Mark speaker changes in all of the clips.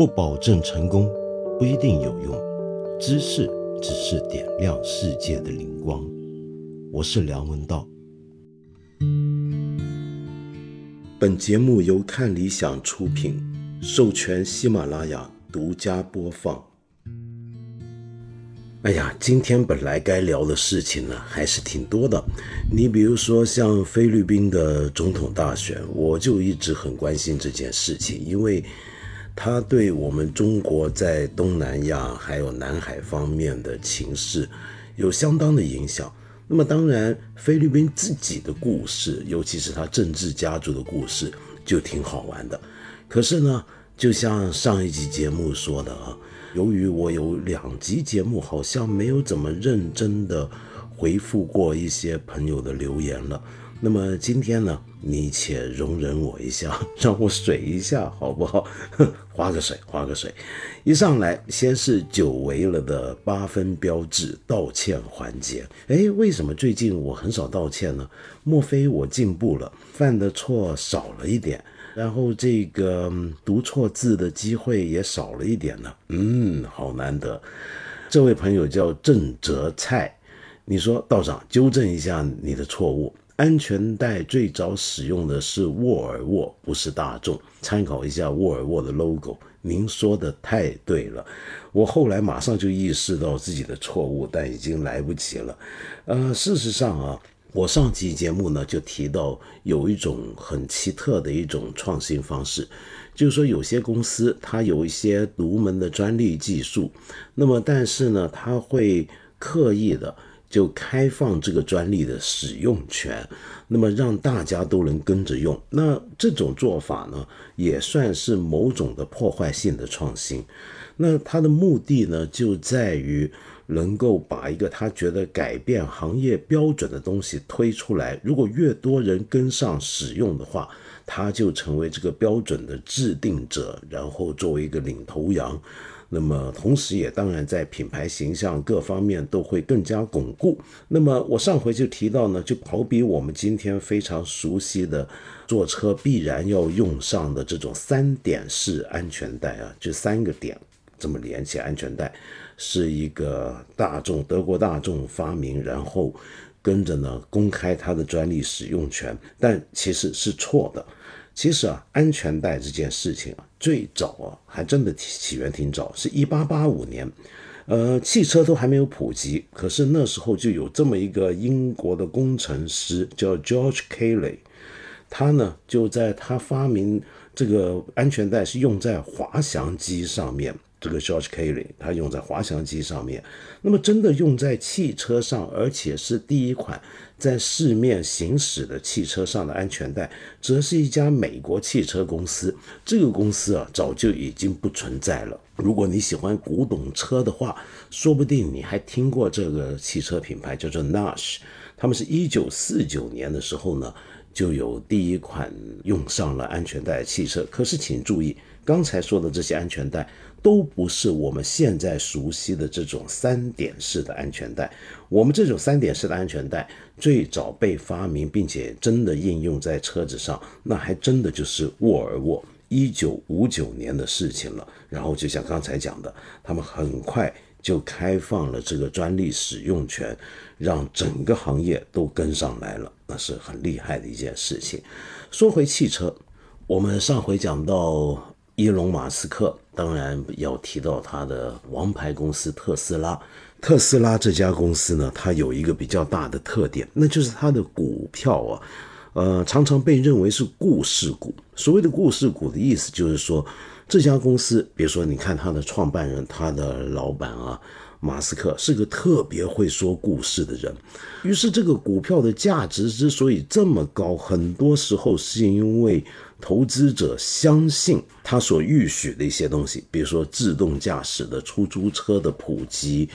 Speaker 1: 不保证成功，不一定有用。知识只是点亮世界的灵光。我是梁文道。本节目由看理想出品，授权喜马拉雅独家播放。哎呀，今天本来该聊的事情呢，还是挺多的。你比如说像菲律宾的总统大选，我就一直很关心这件事情，因为它对我们中国在东南亚还有南海方面的情势有相当的影响。那么当然，菲律宾自己的故事，尤其是他政治家族的故事，就挺好玩的。可是呢，就像上一集节目说的啊。由于我有两集节目好像没有怎么认真的回复过一些朋友的留言了，那么今天呢，你且容忍我一下，让我水一下好不好？划个水，划个水。一上来先是久违了的八分标志道歉环节。哎，为什么最近我很少道歉呢？莫非我进步了，犯的错少了一点？然后这个读错字的机会也少了一点呢。嗯，好难得。这位朋友叫郑哲菜，你说道长纠正一下你的错误，安全带最早使用的是沃尔沃，不是大众。参考一下沃尔沃的 logo。您说的太对了，我后来马上就意识到自己的错误，但已经来不及了。呃，事实上啊。我上期节目呢就提到有一种很奇特的一种创新方式，就是说有些公司它有一些独门的专利技术，那么但是呢，它会刻意的就开放这个专利的使用权，那么让大家都能跟着用。那这种做法呢，也算是某种的破坏性的创新。那它的目的呢，就在于。能够把一个他觉得改变行业标准的东西推出来，如果越多人跟上使用的话，他就成为这个标准的制定者，然后作为一个领头羊。那么，同时也当然在品牌形象各方面都会更加巩固。那么，我上回就提到呢，就好比我们今天非常熟悉的坐车必然要用上的这种三点式安全带啊，就三个点这么连起安全带。是一个大众德国大众发明，然后跟着呢公开它的专利使用权，但其实是错的。其实啊，安全带这件事情啊，最早啊还真的起源挺早，是一八八五年，呃，汽车都还没有普及，可是那时候就有这么一个英国的工程师叫 George Kelly，他呢就在他发明这个安全带是用在滑翔机上面。这个 George Kelly，他用在滑翔机上面，那么真的用在汽车上，而且是第一款在市面行驶的汽车上的安全带，则是一家美国汽车公司。这个公司啊，早就已经不存在了。如果你喜欢古董车的话，说不定你还听过这个汽车品牌，叫做 Nash。他们是一九四九年的时候呢，就有第一款用上了安全带汽车。可是请注意，刚才说的这些安全带。都不是我们现在熟悉的这种三点式的安全带。我们这种三点式的安全带最早被发明，并且真的应用在车子上，那还真的就是沃尔沃一九五九年的事情了。然后就像刚才讲的，他们很快就开放了这个专利使用权，让整个行业都跟上来了，那是很厉害的一件事情。说回汽车，我们上回讲到。伊隆马斯克当然要提到他的王牌公司特斯拉。特斯拉这家公司呢，它有一个比较大的特点，那就是它的股票啊，呃，常常被认为是故事股。所谓的故事股的意思就是说，这家公司，比如说你看它的创办人，他的老板啊。马斯克是个特别会说故事的人，于是这个股票的价值之所以这么高，很多时候是因为投资者相信他所预许的一些东西，比如说自动驾驶的出租车的普及，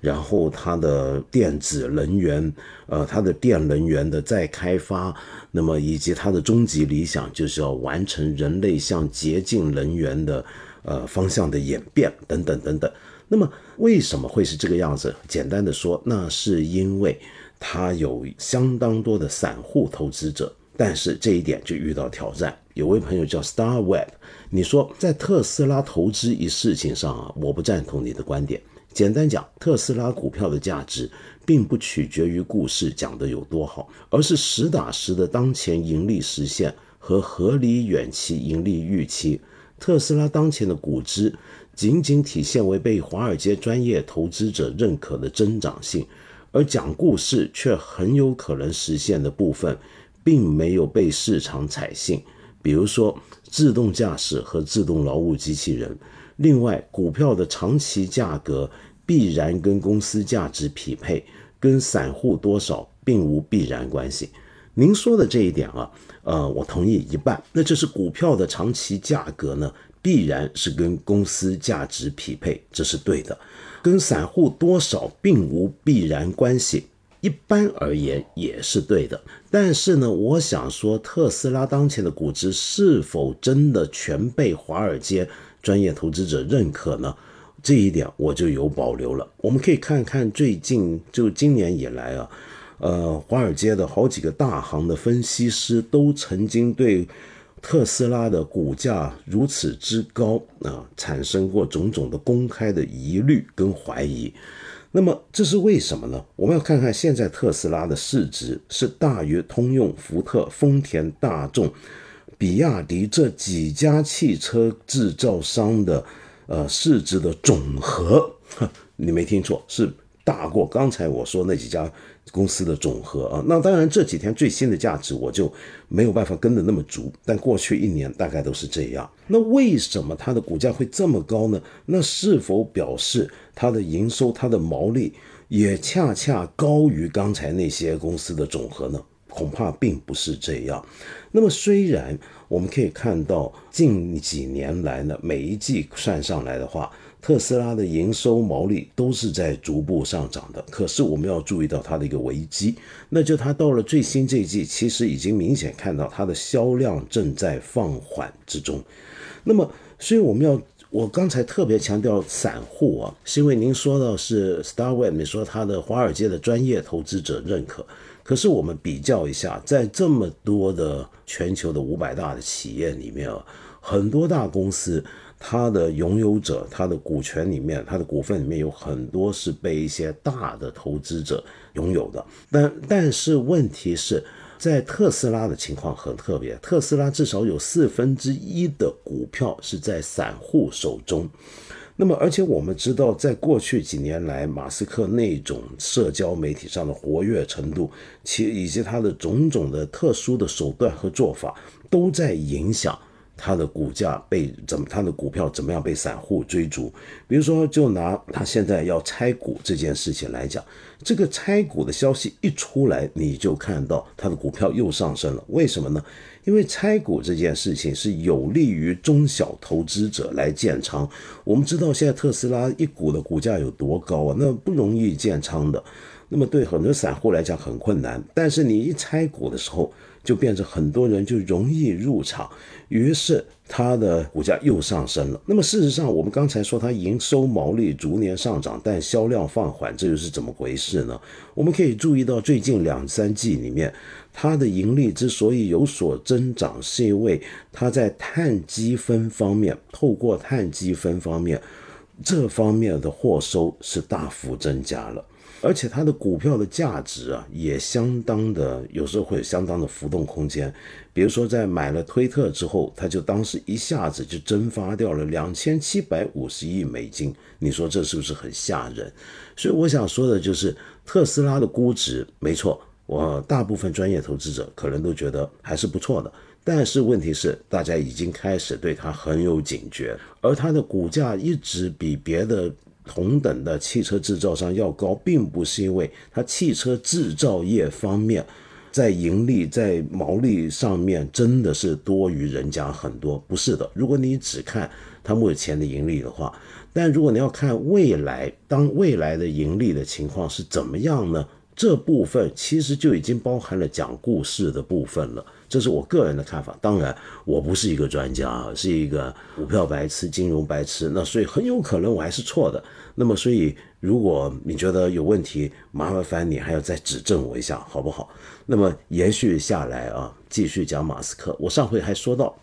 Speaker 1: 然后它的电子能源，呃，它的电能源的再开发，那么以及它的终极理想就是要完成人类向洁净能源的呃方向的演变等等等等。那么为什么会是这个样子？简单的说，那是因为它有相当多的散户投资者，但是这一点就遇到挑战。有位朋友叫 Star Web，你说在特斯拉投资一事情上啊，我不赞同你的观点。简单讲，特斯拉股票的价值并不取决于故事讲的有多好，而是实打实的当前盈利实现和合理远期盈利预期。特斯拉当前的股值仅仅体现为被华尔街专业投资者认可的增长性，而讲故事却很有可能实现的部分，并没有被市场采信。比如说自动驾驶和自动劳务机器人。另外，股票的长期价格必然跟公司价值匹配，跟散户多少并无必然关系。您说的这一点啊，呃，我同意一半。那就是股票的长期价格呢，必然是跟公司价值匹配，这是对的。跟散户多少并无必然关系，一般而言也是对的。但是呢，我想说，特斯拉当前的估值是否真的全被华尔街？专业投资者认可呢，这一点我就有保留了。我们可以看看最近就今年以来啊，呃，华尔街的好几个大行的分析师都曾经对特斯拉的股价如此之高啊，产生过种种的公开的疑虑跟怀疑。那么这是为什么呢？我们要看看现在特斯拉的市值是大于通用、福特、丰田、大众。比亚迪这几家汽车制造商的呃市值的总和，你没听错，是大过刚才我说那几家公司的总和啊。那当然这几天最新的价值我就没有办法跟得那么足，但过去一年大概都是这样。那为什么它的股价会这么高呢？那是否表示它的营收、它的毛利也恰恰高于刚才那些公司的总和呢？恐怕并不是这样。那么，虽然我们可以看到近几年来呢，每一季算上来的话，特斯拉的营收毛利都是在逐步上涨的。可是，我们要注意到它的一个危机，那就它到了最新这一季，其实已经明显看到它的销量正在放缓之中。那么，所以我们要，我刚才特别强调散户啊，是因为您说到是 Starweb，你说它的华尔街的专业投资者认可。可是我们比较一下，在这么多的全球的五百大的企业里面啊，很多大公司，它的拥有者，它的股权里面，它的股份里面有很多是被一些大的投资者拥有的。但但是问题是在特斯拉的情况很特别，特斯拉至少有四分之一的股票是在散户手中。那么，而且我们知道，在过去几年来，马斯克那种社交媒体上的活跃程度，其以及他的种种的特殊的手段和做法，都在影响。它的股价被怎么？它的股票怎么样被散户追逐？比如说，就拿他现在要拆股这件事情来讲，这个拆股的消息一出来，你就看到它的股票又上升了。为什么呢？因为拆股这件事情是有利于中小投资者来建仓。我们知道现在特斯拉一股的股价有多高啊？那不容易建仓的。那么对很多散户来讲很困难。但是你一拆股的时候，就变成很多人就容易入场，于是它的股价又上升了。那么事实上，我们刚才说它营收毛利逐年上涨，但销量放缓，这又是怎么回事呢？我们可以注意到最近两三季里面，它的盈利之所以有所增长，是因为它在碳积分方面，透过碳积分方面这方面的货收是大幅增加了。而且它的股票的价值啊，也相当的，有时候会有相当的浮动空间。比如说，在买了推特之后，他就当时一下子就蒸发掉了两千七百五十亿美金。你说这是不是很吓人？所以我想说的就是，特斯拉的估值没错，我大部分专业投资者可能都觉得还是不错的。但是问题是，大家已经开始对它很有警觉，而它的股价一直比别的。同等的汽车制造商要高，并不是因为它汽车制造业方面在盈利、在毛利上面真的是多于人家很多，不是的。如果你只看它目前的盈利的话，但如果你要看未来，当未来的盈利的情况是怎么样呢？这部分其实就已经包含了讲故事的部分了。这是我个人的看法。当然，我不是一个专家，是一个股票白痴、金融白痴，那所以很有可能我还是错的。那么，所以如果你觉得有问题，麻烦你还要再指正我一下，好不好？那么延续下来啊，继续讲马斯克。我上回还说到。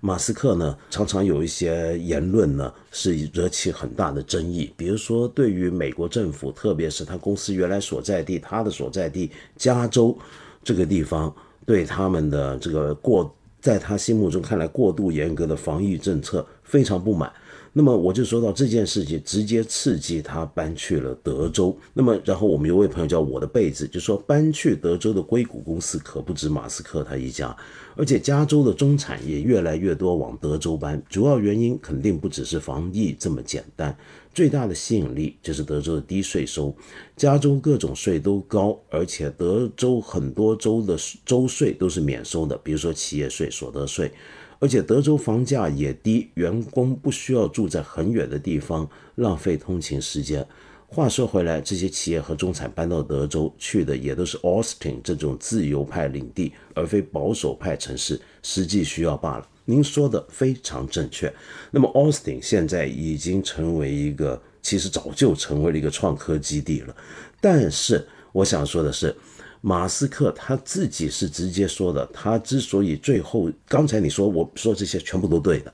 Speaker 1: 马斯克呢，常常有一些言论呢，是惹起很大的争议。比如说，对于美国政府，特别是他公司原来所在地，他的所在地加州这个地方，对他们的这个过，在他心目中看来过度严格的防疫政策非常不满。那么我就说到这件事情，直接刺激他搬去了德州。那么，然后我们有位朋友叫我的被子，就说搬去德州的硅谷公司可不止马斯克他一家，而且加州的中产也越来越多往德州搬。主要原因肯定不只是防疫这么简单，最大的吸引力就是德州的低税收。加州各种税都高，而且德州很多州的州税都是免收的，比如说企业税、所得税。而且德州房价也低，员工不需要住在很远的地方，浪费通勤时间。话说回来，这些企业和中产搬到德州去的也都是 Austin 这种自由派领地，而非保守派城市，实际需要罢了。您说的非常正确。那么 Austin 现在已经成为一个，其实早就成为了一个创科基地了。但是我想说的是。马斯克他自己是直接说的，他之所以最后刚才你说我说这些全部都对的，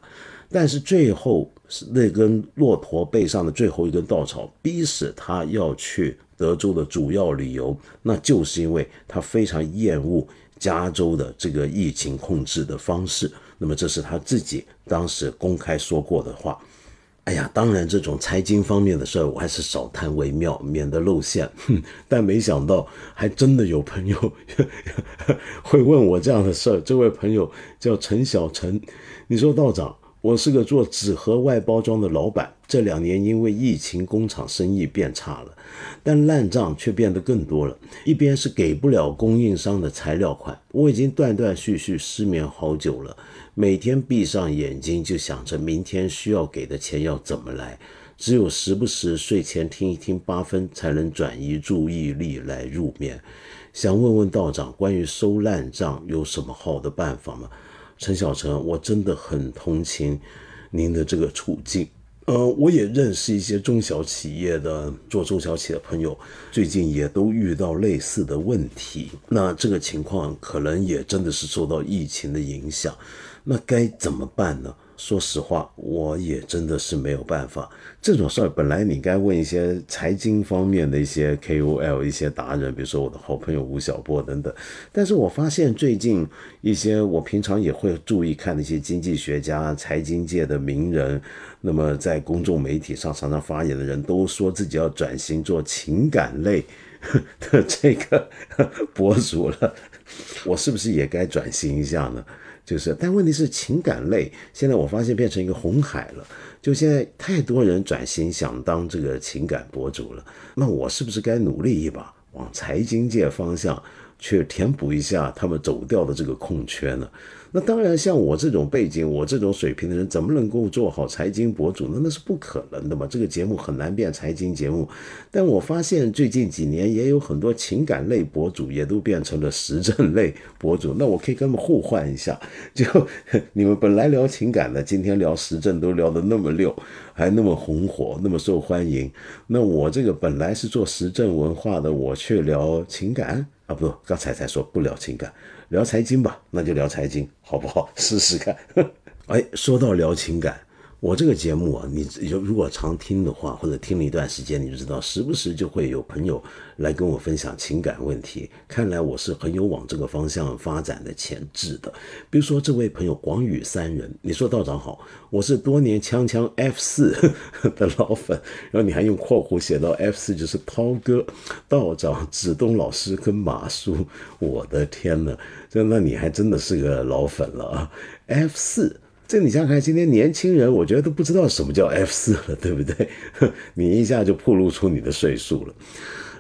Speaker 1: 但是最后那根骆驼背上的最后一根稻草，逼使他要去德州的主要理由，那就是因为他非常厌恶加州的这个疫情控制的方式。那么这是他自己当时公开说过的话。哎呀，当然，这种财经方面的事儿，我还是少谈为妙，免得露馅。哼，但没想到，还真的有朋友 会问我这样的事儿。这位朋友叫陈小陈，你说道长，我是个做纸盒外包装的老板，这两年因为疫情，工厂生意变差了，但烂账却变得更多了。一边是给不了供应商的材料款，我已经断断续续失眠好久了。每天闭上眼睛就想着明天需要给的钱要怎么来，只有时不时睡前听一听八分，才能转移注意力来入眠。想问问道长，关于收烂账有什么好的办法吗？陈小成，我真的很同情您的这个处境。呃，我也认识一些中小企业的做中小企业的朋友，最近也都遇到类似的问题。那这个情况可能也真的是受到疫情的影响。那该怎么办呢？说实话，我也真的是没有办法。这种事儿本来你该问一些财经方面的一些 KOL、一些达人，比如说我的好朋友吴晓波等等。但是我发现最近一些我平常也会注意看的一些经济学家、财经界的名人，那么在公众媒体上常常发言的人都说自己要转型做情感类的这个 博主了。我是不是也该转型一下呢？就是，但问题是情感类，现在我发现变成一个红海了。就现在太多人转型想当这个情感博主了，那我是不是该努力一把，往财经界方向去填补一下他们走掉的这个空缺呢？那当然，像我这种背景、我这种水平的人，怎么能够做好财经博主呢？那是不可能的嘛！这个节目很难变财经节目。但我发现最近几年也有很多情感类博主也都变成了时政类博主。那我可以跟他们互换一下，就 你们本来聊情感的，今天聊时政都聊得那么溜，还那么红火，那么受欢迎。那我这个本来是做时政文化的，我却聊情感啊？不，刚才才说不聊情感。聊财经吧，那就聊财经，好不好？试试看。哎，说到聊情感。我这个节目啊，你就如果常听的话，或者听了一段时间，你就知道，时不时就会有朋友来跟我分享情感问题。看来我是很有往这个方向发展的潜质的。比如说这位朋友广宇三人，你说道长好，我是多年锵锵 F 四 的老粉，然后你还用括弧写到 F 四就是涛哥、道长、子东老师跟马叔，我的天呐，这那你还真的是个老粉了啊！F 四。这你想想看，今天年轻人我觉得都不知道什么叫 F 四了，对不对？你一下就暴露出你的岁数了。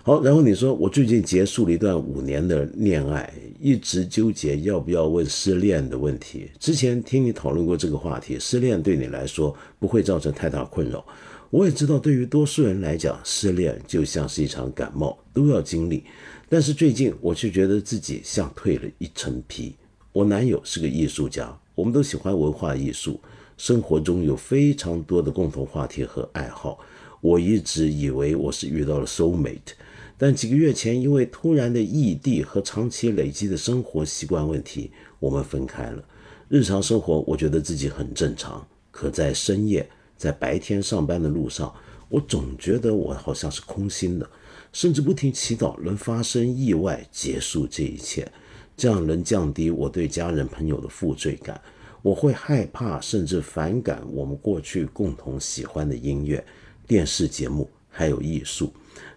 Speaker 1: 好，然后你说我最近结束了一段五年的恋爱，一直纠结要不要问失恋的问题。之前听你讨论过这个话题，失恋对你来说不会造成太大困扰。我也知道，对于多数人来讲，失恋就像是一场感冒，都要经历。但是最近，我却觉得自己像蜕了一层皮。我男友是个艺术家，我们都喜欢文化艺术，生活中有非常多的共同话题和爱好。我一直以为我是遇到了 soul mate，但几个月前，因为突然的异地和长期累积的生活习惯问题，我们分开了。日常生活，我觉得自己很正常，可在深夜。在白天上班的路上，我总觉得我好像是空心的，甚至不停祈祷能发生意外结束这一切，这样能降低我对家人朋友的负罪感。我会害怕甚至反感我们过去共同喜欢的音乐、电视节目还有艺术。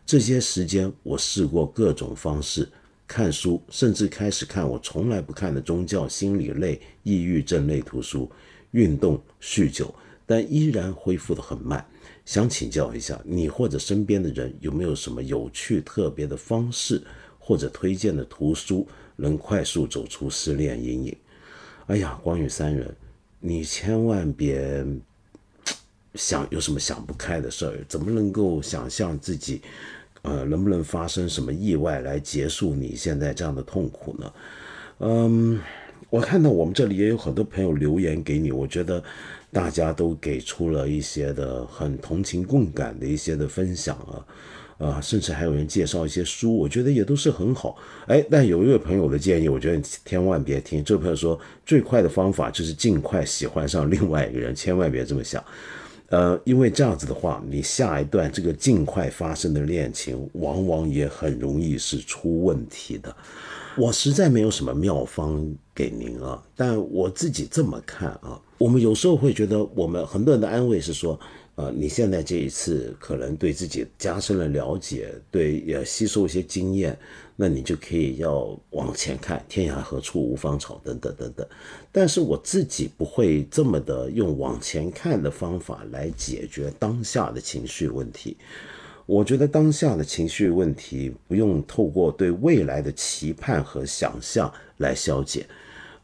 Speaker 1: 这些时间，我试过各种方式看书，甚至开始看我从来不看的宗教、心理类、抑郁症类图书，运动、酗酒。但依然恢复的很慢，想请教一下你或者身边的人有没有什么有趣特别的方式或者推荐的图书，能快速走出失恋阴影？哎呀，光宇三人，你千万别想有什么想不开的事儿，怎么能够想象自己，呃，能不能发生什么意外来结束你现在这样的痛苦呢？嗯，我看到我们这里也有很多朋友留言给你，我觉得。大家都给出了一些的很同情共感的一些的分享啊，啊，甚至还有人介绍一些书，我觉得也都是很好。哎，但有一位朋友的建议，我觉得千万别听。这位朋友说，最快的方法就是尽快喜欢上另外一个人，千万别这么想。呃，因为这样子的话，你下一段这个尽快发生的恋情，往往也很容易是出问题的。我实在没有什么妙方给您啊，但我自己这么看啊，我们有时候会觉得，我们很多人的安慰是说，呃，你现在这一次可能对自己加深了了解，对，也吸收一些经验，那你就可以要往前看，天涯何处无芳草等等等等。但是我自己不会这么的用往前看的方法来解决当下的情绪问题。我觉得当下的情绪问题不用透过对未来的期盼和想象来消解，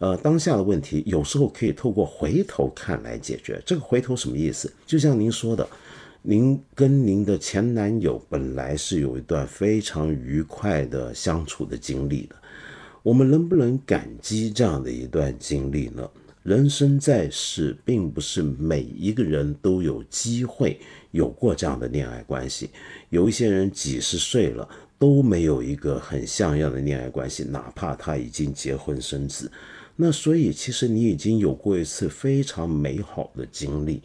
Speaker 1: 呃，当下的问题有时候可以透过回头看来解决。这个回头什么意思？就像您说的，您跟您的前男友本来是有一段非常愉快的相处的经历的，我们能不能感激这样的一段经历呢？人生在世，并不是每一个人都有机会有过这样的恋爱关系。有一些人几十岁了都没有一个很像样的恋爱关系，哪怕他已经结婚生子。那所以，其实你已经有过一次非常美好的经历。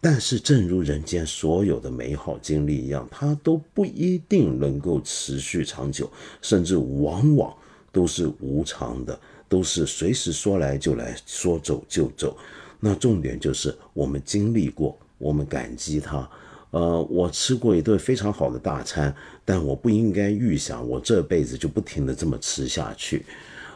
Speaker 1: 但是，正如人间所有的美好经历一样，它都不一定能够持续长久，甚至往往都是无常的。都是随时说来就来说走就走，那重点就是我们经历过，我们感激它。呃，我吃过一顿非常好的大餐，但我不应该预想我这辈子就不停的这么吃下去。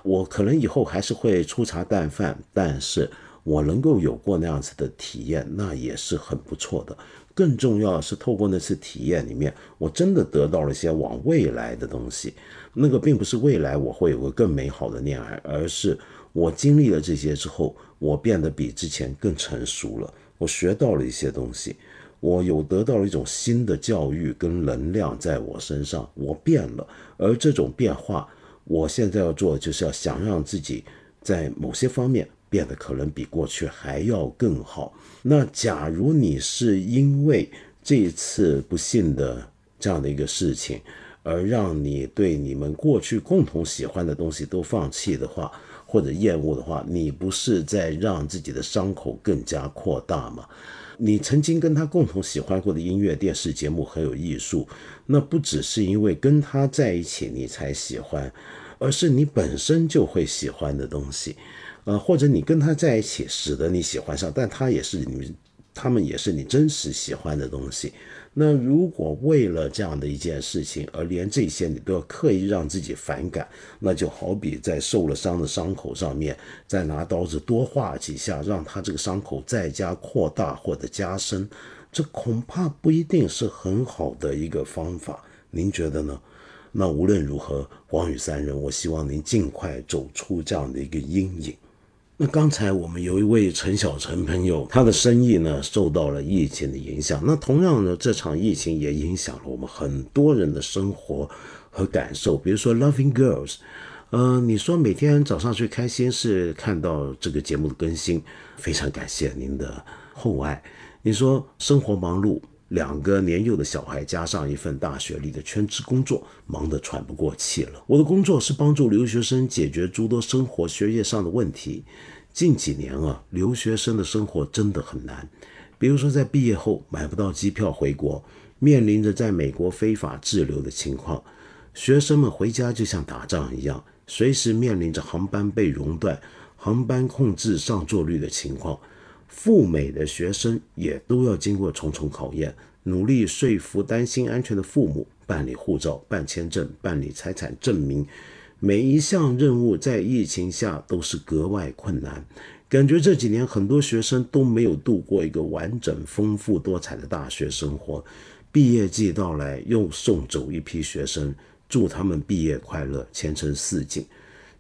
Speaker 1: 我可能以后还是会粗茶淡饭，但是我能够有过那样子的体验，那也是很不错的。更重要的是，透过那次体验里面，我真的得到了一些往未来的东西。那个并不是未来我会有个更美好的恋爱，而是我经历了这些之后，我变得比之前更成熟了。我学到了一些东西，我有得到了一种新的教育跟能量在我身上，我变了。而这种变化，我现在要做的就是要想让自己在某些方面。变得可能比过去还要更好。那假如你是因为这一次不幸的这样的一个事情，而让你对你们过去共同喜欢的东西都放弃的话，或者厌恶的话，你不是在让自己的伤口更加扩大吗？你曾经跟他共同喜欢过的音乐、电视节目很有艺术，那不只是因为跟他在一起你才喜欢，而是你本身就会喜欢的东西。呃，或者你跟他在一起，使得你喜欢上，但他也是你，他们也是你真实喜欢的东西。那如果为了这样的一件事情，而连这些你都要刻意让自己反感，那就好比在受了伤的伤口上面再拿刀子多划几下，让他这个伤口再加扩大或者加深，这恐怕不一定是很好的一个方法。您觉得呢？那无论如何，黄宇三人，我希望您尽快走出这样的一个阴影。那刚才我们有一位陈小陈朋友，他的生意呢受到了疫情的影响。那同样呢，这场疫情也影响了我们很多人的生活和感受。比如说《Loving Girls》，呃，你说每天早上最开心是看到这个节目的更新，非常感谢您的厚爱。你说生活忙碌。两个年幼的小孩，加上一份大学里的全职工作，忙得喘不过气了。我的工作是帮助留学生解决诸多生活、学业上的问题。近几年啊，留学生的生活真的很难。比如说，在毕业后买不到机票回国，面临着在美国非法滞留的情况，学生们回家就像打仗一样，随时面临着航班被熔断、航班控制上座率的情况。赴美的学生也都要经过重重考验，努力说服担心安全的父母办理护照、办签证、办理财产证明。每一项任务在疫情下都是格外困难。感觉这几年很多学生都没有度过一个完整、丰富多彩的大学生活。毕业季到来，又送走一批学生，祝他们毕业快乐、前程似锦。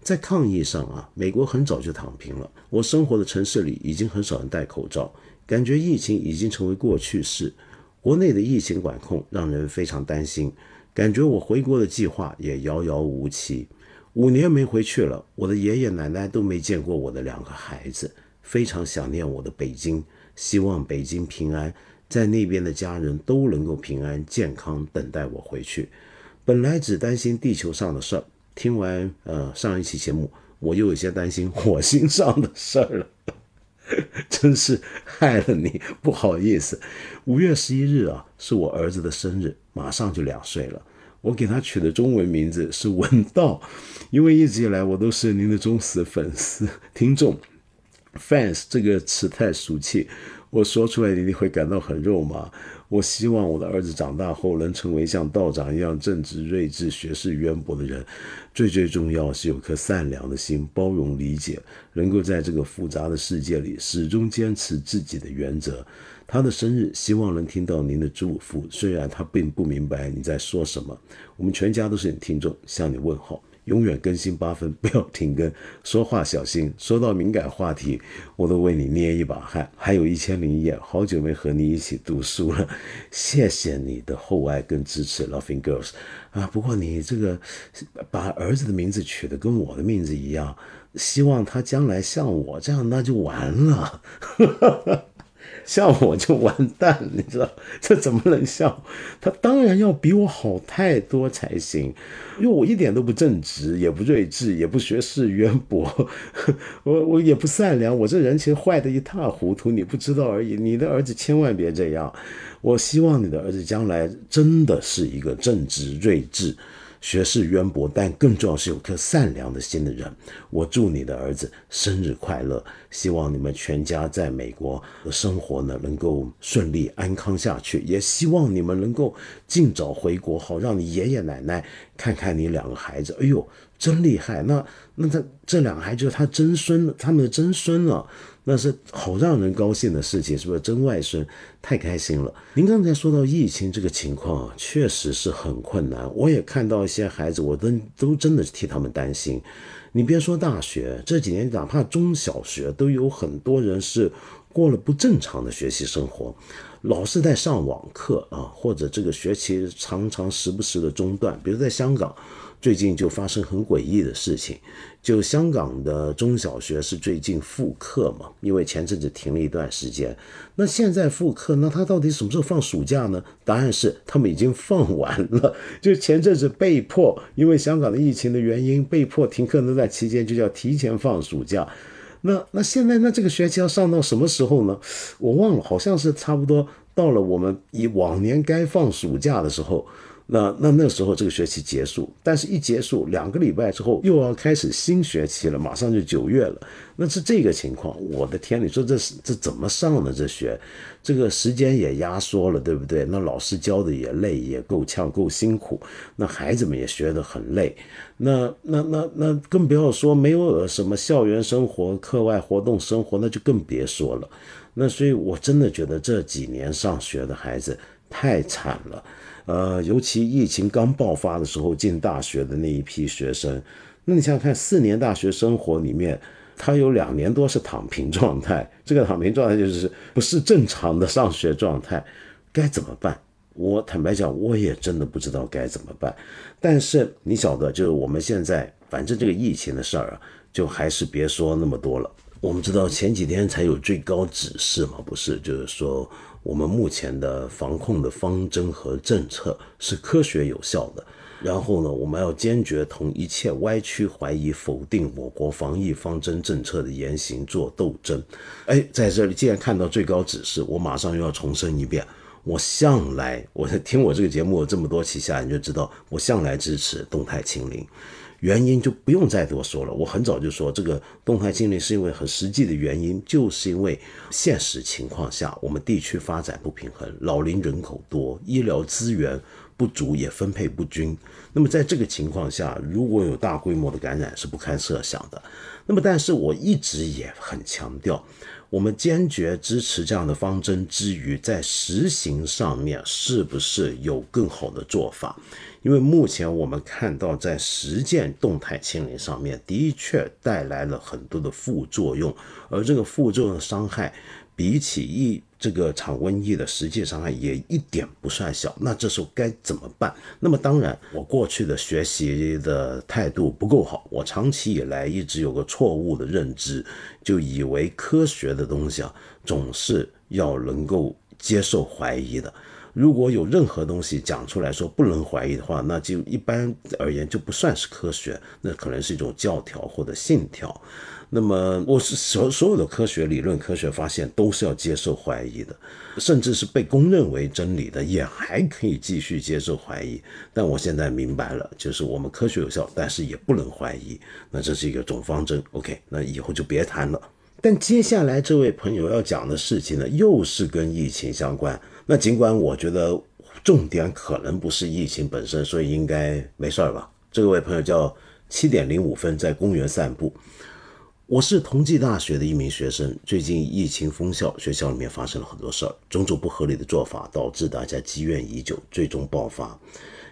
Speaker 1: 在抗疫上啊，美国很早就躺平了。我生活的城市里已经很少人戴口罩，感觉疫情已经成为过去式。国内的疫情管控让人非常担心，感觉我回国的计划也遥遥无期。五年没回去了，我的爷爷奶奶都没见过我的两个孩子，非常想念我的北京。希望北京平安，在那边的家人都能够平安健康，等待我回去。本来只担心地球上的事儿。听完呃上一期节目，我又有些担心火星上的事儿了，真是害了你，不好意思。五月十一日啊，是我儿子的生日，马上就两岁了。我给他取的中文名字是文道，因为一直以来我都是您的忠实粉丝听众。fans 这个词太俗气，我说出来你定会感到很肉麻。我希望我的儿子长大后能成为像道长一样正直、睿智、学识渊博的人。最最重要是有颗善良的心，包容、理解，能够在这个复杂的世界里始终坚持自己的原则。他的生日，希望能听到您的祝福。虽然他并不明白你在说什么，我们全家都是你听众，向你问好。永远更新八分，不要停更。说话小心，说到敏感话题，我都为你捏一把汗。还有一千零一夜，好久没和你一起读书了，谢谢你的厚爱跟支持，Loving Girls。啊，不过你这个把儿子的名字取得跟我的名字一样，希望他将来像我这样，那就完了。像我就完蛋，你知道这怎么能像？他当然要比我好太多才行，因为我一点都不正直，也不睿智，也不学识渊博，我我也不善良，我这人其实坏的一塌糊涂，你不知道而已。你的儿子千万别这样，我希望你的儿子将来真的是一个正直睿智。学识渊博，但更重要是有颗善良的心的人。我祝你的儿子生日快乐，希望你们全家在美国的生活呢能够顺利安康下去，也希望你们能够尽早回国，好让你爷爷奶奶看看你两个孩子。哎呦，真厉害！那那他这两个孩子他曾孙，他们的曾孙了。那是好让人高兴的事情，是不是？真外孙太开心了。您刚才说到疫情这个情况啊，确实是很困难。我也看到一些孩子，我都都真的是替他们担心。你别说大学，这几年哪怕中小学都有很多人是过了不正常的学习生活，老是在上网课啊，或者这个学期常常时不时的中断。比如在香港。最近就发生很诡异的事情，就香港的中小学是最近复课嘛？因为前阵子停了一段时间，那现在复课，那他到底什么时候放暑假呢？答案是他们已经放完了，就前阵子被迫，因为香港的疫情的原因被迫停课那段期间就叫提前放暑假。那那现在那这个学期要上到什么时候呢？我忘了，好像是差不多到了我们以往年该放暑假的时候。那那那时候这个学期结束，但是一结束两个礼拜之后又要开始新学期了，马上就九月了。那是这个情况，我的天，你说这这怎么上呢？这学，这个时间也压缩了，对不对？那老师教的也累，也够呛，够辛苦。那孩子们也学得很累。那那那那更不要说没有什么校园生活、课外活动生活，那就更别说了。那所以我真的觉得这几年上学的孩子太惨了。呃，尤其疫情刚爆发的时候进大学的那一批学生，那你想想看，四年大学生活里面，他有两年多是躺平状态，这个躺平状态就是不是正常的上学状态，该怎么办？我坦白讲，我也真的不知道该怎么办。但是你晓得，就是我们现在反正这个疫情的事儿啊，就还是别说那么多了。我们知道前几天才有最高指示嘛，不是？就是说我们目前的防控的方针和政策是科学有效的。然后呢，我们要坚决同一切歪曲、怀疑、否定我国防疫方针政策的言行做斗争。哎，在这里，既然看到最高指示，我马上又要重申一遍：我向来，我听我这个节目这么多期下，你就知道我向来支持动态清零。原因就不用再多说了。我很早就说，这个动态清零是因为很实际的原因，就是因为现实情况下，我们地区发展不平衡，老龄人口多，医疗资源不足，也分配不均。那么在这个情况下，如果有大规模的感染，是不堪设想的。那么，但是我一直也很强调，我们坚决支持这样的方针之余，在实行上面是不是有更好的做法？因为目前我们看到，在实践动态清零上面，的确带来了很多的副作用，而这个副作用伤害，比起一这个场瘟疫的实际伤害也一点不算小。那这时候该怎么办？那么当然，我过去的学习的态度不够好，我长期以来一直有个错误的认知，就以为科学的东西啊，总是要能够接受怀疑的。如果有任何东西讲出来说不能怀疑的话，那就一般而言就不算是科学，那可能是一种教条或者信条。那么我是所所有的科学理论、科学发现都是要接受怀疑的，甚至是被公认为真理的也还可以继续接受怀疑。但我现在明白了，就是我们科学有效，但是也不能怀疑。那这是一个总方针。OK，那以后就别谈了。但接下来这位朋友要讲的事情呢，又是跟疫情相关。那尽管我觉得重点可能不是疫情本身，所以应该没事儿吧？这位朋友叫七点零五分在公园散步。我是同济大学的一名学生，最近疫情封校，学校里面发生了很多事儿，种种不合理的做法导致大家积怨已久，最终爆发。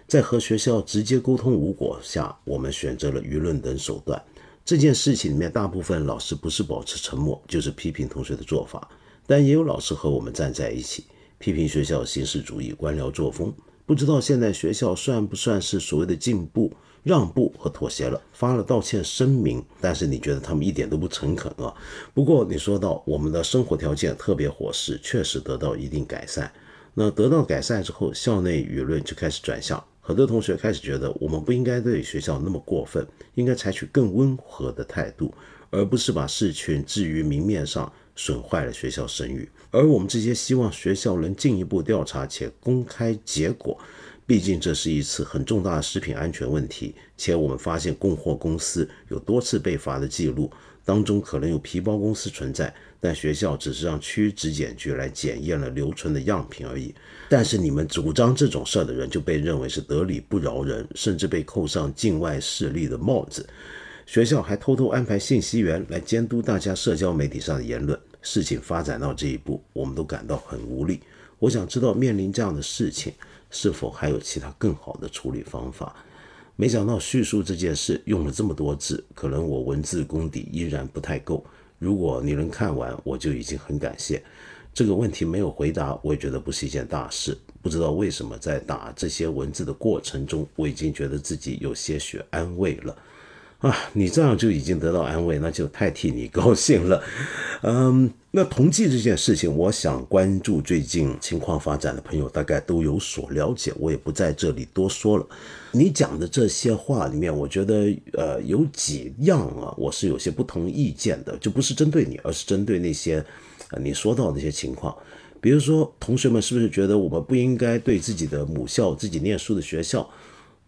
Speaker 1: 在和学校直接沟通无果下，我们选择了舆论等手段。这件事情里面，大部分老师不是保持沉默，就是批评同学的做法，但也有老师和我们站在一起。批评学校形式主义、官僚作风，不知道现在学校算不算是所谓的进步、让步和妥协了？发了道歉声明，但是你觉得他们一点都不诚恳啊？不过你说到我们的生活条件特别伙食，确实得到一定改善。那得到改善之后，校内舆论就开始转向，很多同学开始觉得我们不应该对学校那么过分，应该采取更温和的态度，而不是把事情置于明面上。损坏了学校声誉，而我们这些希望学校能进一步调查且公开结果，毕竟这是一次很重大的食品安全问题，且我们发现供货公司有多次被罚的记录，当中可能有皮包公司存在，但学校只是让区质检局来检验了留存的样品而已。但是你们主张这种事儿的人就被认为是得理不饶人，甚至被扣上境外势力的帽子。学校还偷偷安排信息员来监督大家社交媒体上的言论。事情发展到这一步，我们都感到很无力。我想知道，面临这样的事情，是否还有其他更好的处理方法？没想到叙述这件事用了这么多字，可能我文字功底依然不太够。如果你能看完，我就已经很感谢。这个问题没有回答，我也觉得不是一件大事。不知道为什么，在打这些文字的过程中，我已经觉得自己有些许安慰了。啊，你这样就已经得到安慰，那就太替你高兴了。嗯，那同济这件事情，我想关注最近情况发展的朋友大概都有所了解，我也不在这里多说了。你讲的这些话里面，我觉得呃有几样啊，我是有些不同意见的，就不是针对你，而是针对那些呃你说到的那些情况。比如说，同学们是不是觉得我们不应该对自己的母校、自己念书的学校？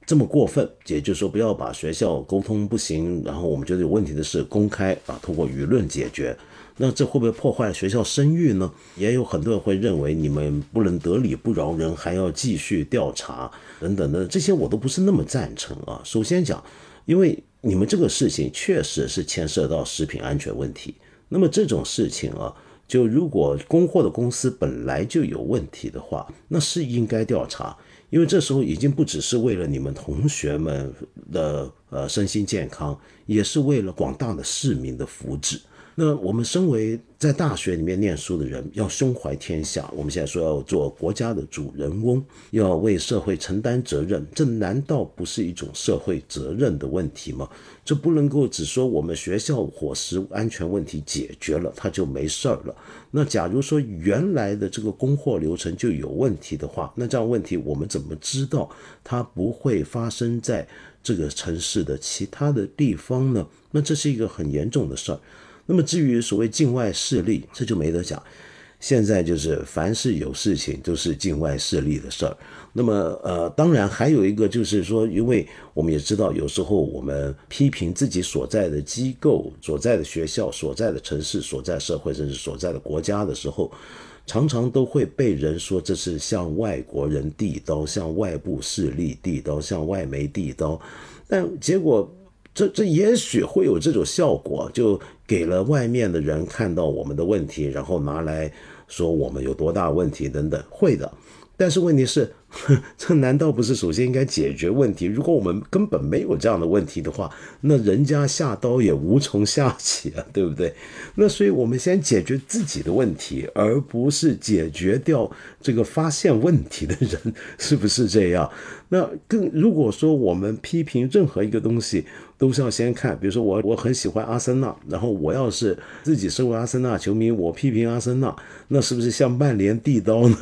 Speaker 1: 这么过分，也就是说，不要把学校沟通不行，然后我们觉得有问题的事公开啊，通过舆论解决，那这会不会破坏学校声誉呢？也有很多人会认为你们不能得理不饶人，还要继续调查等等的，这些我都不是那么赞成啊。首先讲，因为你们这个事情确实是牵涉到食品安全问题，那么这种事情啊，就如果供货的公司本来就有问题的话，那是应该调查。因为这时候已经不只是为了你们同学们的呃身心健康，也是为了广大的市民的福祉。那我们身为在大学里面念书的人，要胸怀天下。我们现在说要做国家的主人翁，要为社会承担责任，这难道不是一种社会责任的问题吗？这不能够只说我们学校伙食安全问题解决了，它就没事儿了。那假如说原来的这个供货流程就有问题的话，那这样问题我们怎么知道它不会发生在这个城市的其他的地方呢？那这是一个很严重的事儿。那么至于所谓境外势力，这就没得讲。现在就是凡是有事情都是境外势力的事儿。那么呃，当然还有一个就是说，因为我们也知道，有时候我们批评自己所在的机构、所在的学校、所在的城市、所在社会，甚至所在的国家的时候，常常都会被人说这是向外国人递刀，向外部势力递刀，向外媒递刀。但结果。这这也许会有这种效果，就给了外面的人看到我们的问题，然后拿来说我们有多大问题等等，会的。但是问题是。这难道不是首先应该解决问题？如果我们根本没有这样的问题的话，那人家下刀也无从下起啊，对不对？那所以我们先解决自己的问题，而不是解决掉这个发现问题的人，是不是这样？那更如果说我们批评任何一个东西，都是要先看，比如说我我很喜欢阿森纳，然后我要是自己身为阿森纳球迷，我批评阿森纳，那是不是向曼联递刀呢？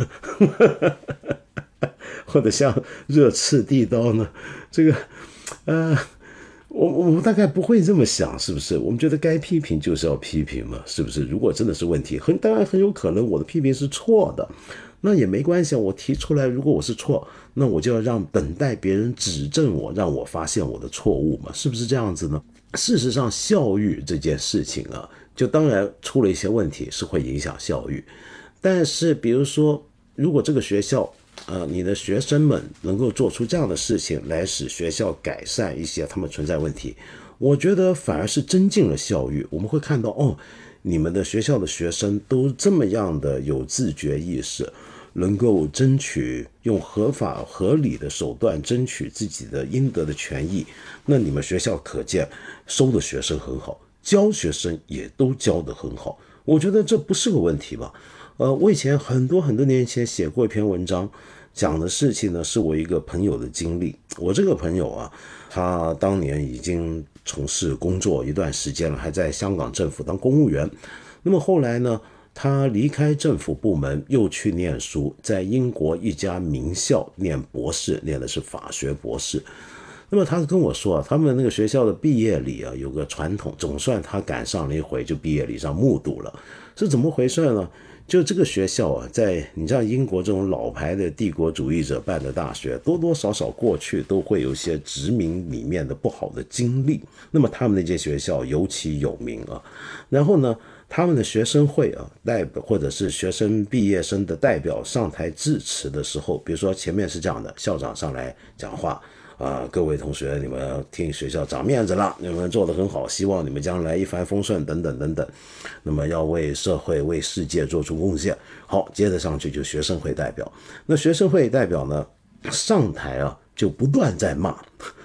Speaker 1: 或者像热刺地刀呢？这个，呃，我我大概不会这么想，是不是？我们觉得该批评就是要批评嘛，是不是？如果真的是问题，很当然很有可能我的批评是错的，那也没关系啊。我提出来，如果我是错，那我就要让等待别人指正我，让我发现我的错误嘛，是不是这样子呢？事实上，教育这件事情啊，就当然出了一些问题，是会影响教育。但是，比如说，如果这个学校，呃，你的学生们能够做出这样的事情来使学校改善一些他们存在问题，我觉得反而是增进了教育。我们会看到，哦，你们的学校的学生都这么样的有自觉意识，能够争取用合法合理的手段争取自己的应得的权益。那你们学校可见收的学生很好，教学生也都教得很好。我觉得这不是个问题吧？呃，我以前很多很多年前写过一篇文章，讲的事情呢，是我一个朋友的经历。我这个朋友啊，他当年已经从事工作一段时间了，还在香港政府当公务员。那么后来呢，他离开政府部门，又去念书，在英国一家名校念博士，念的是法学博士。那么他跟我说啊，他们那个学校的毕业礼啊，有个传统，总算他赶上了一回，就毕业礼上目睹了，是怎么回事呢？就这个学校啊，在你知道英国这种老牌的帝国主义者办的大学，多多少少过去都会有一些殖民里面的不好的经历。那么他们那间学校尤其有名啊。然后呢，他们的学生会啊代表或者是学生毕业生的代表上台致辞的时候，比如说前面是这样的，校长上来讲话。啊，各位同学，你们替学校长面子了，你们做得很好，希望你们将来一帆风顺，等等等等。那么要为社会、为世界做出贡献。好，接着上去就学生会代表。那学生会代表呢，上台啊，就不断在骂。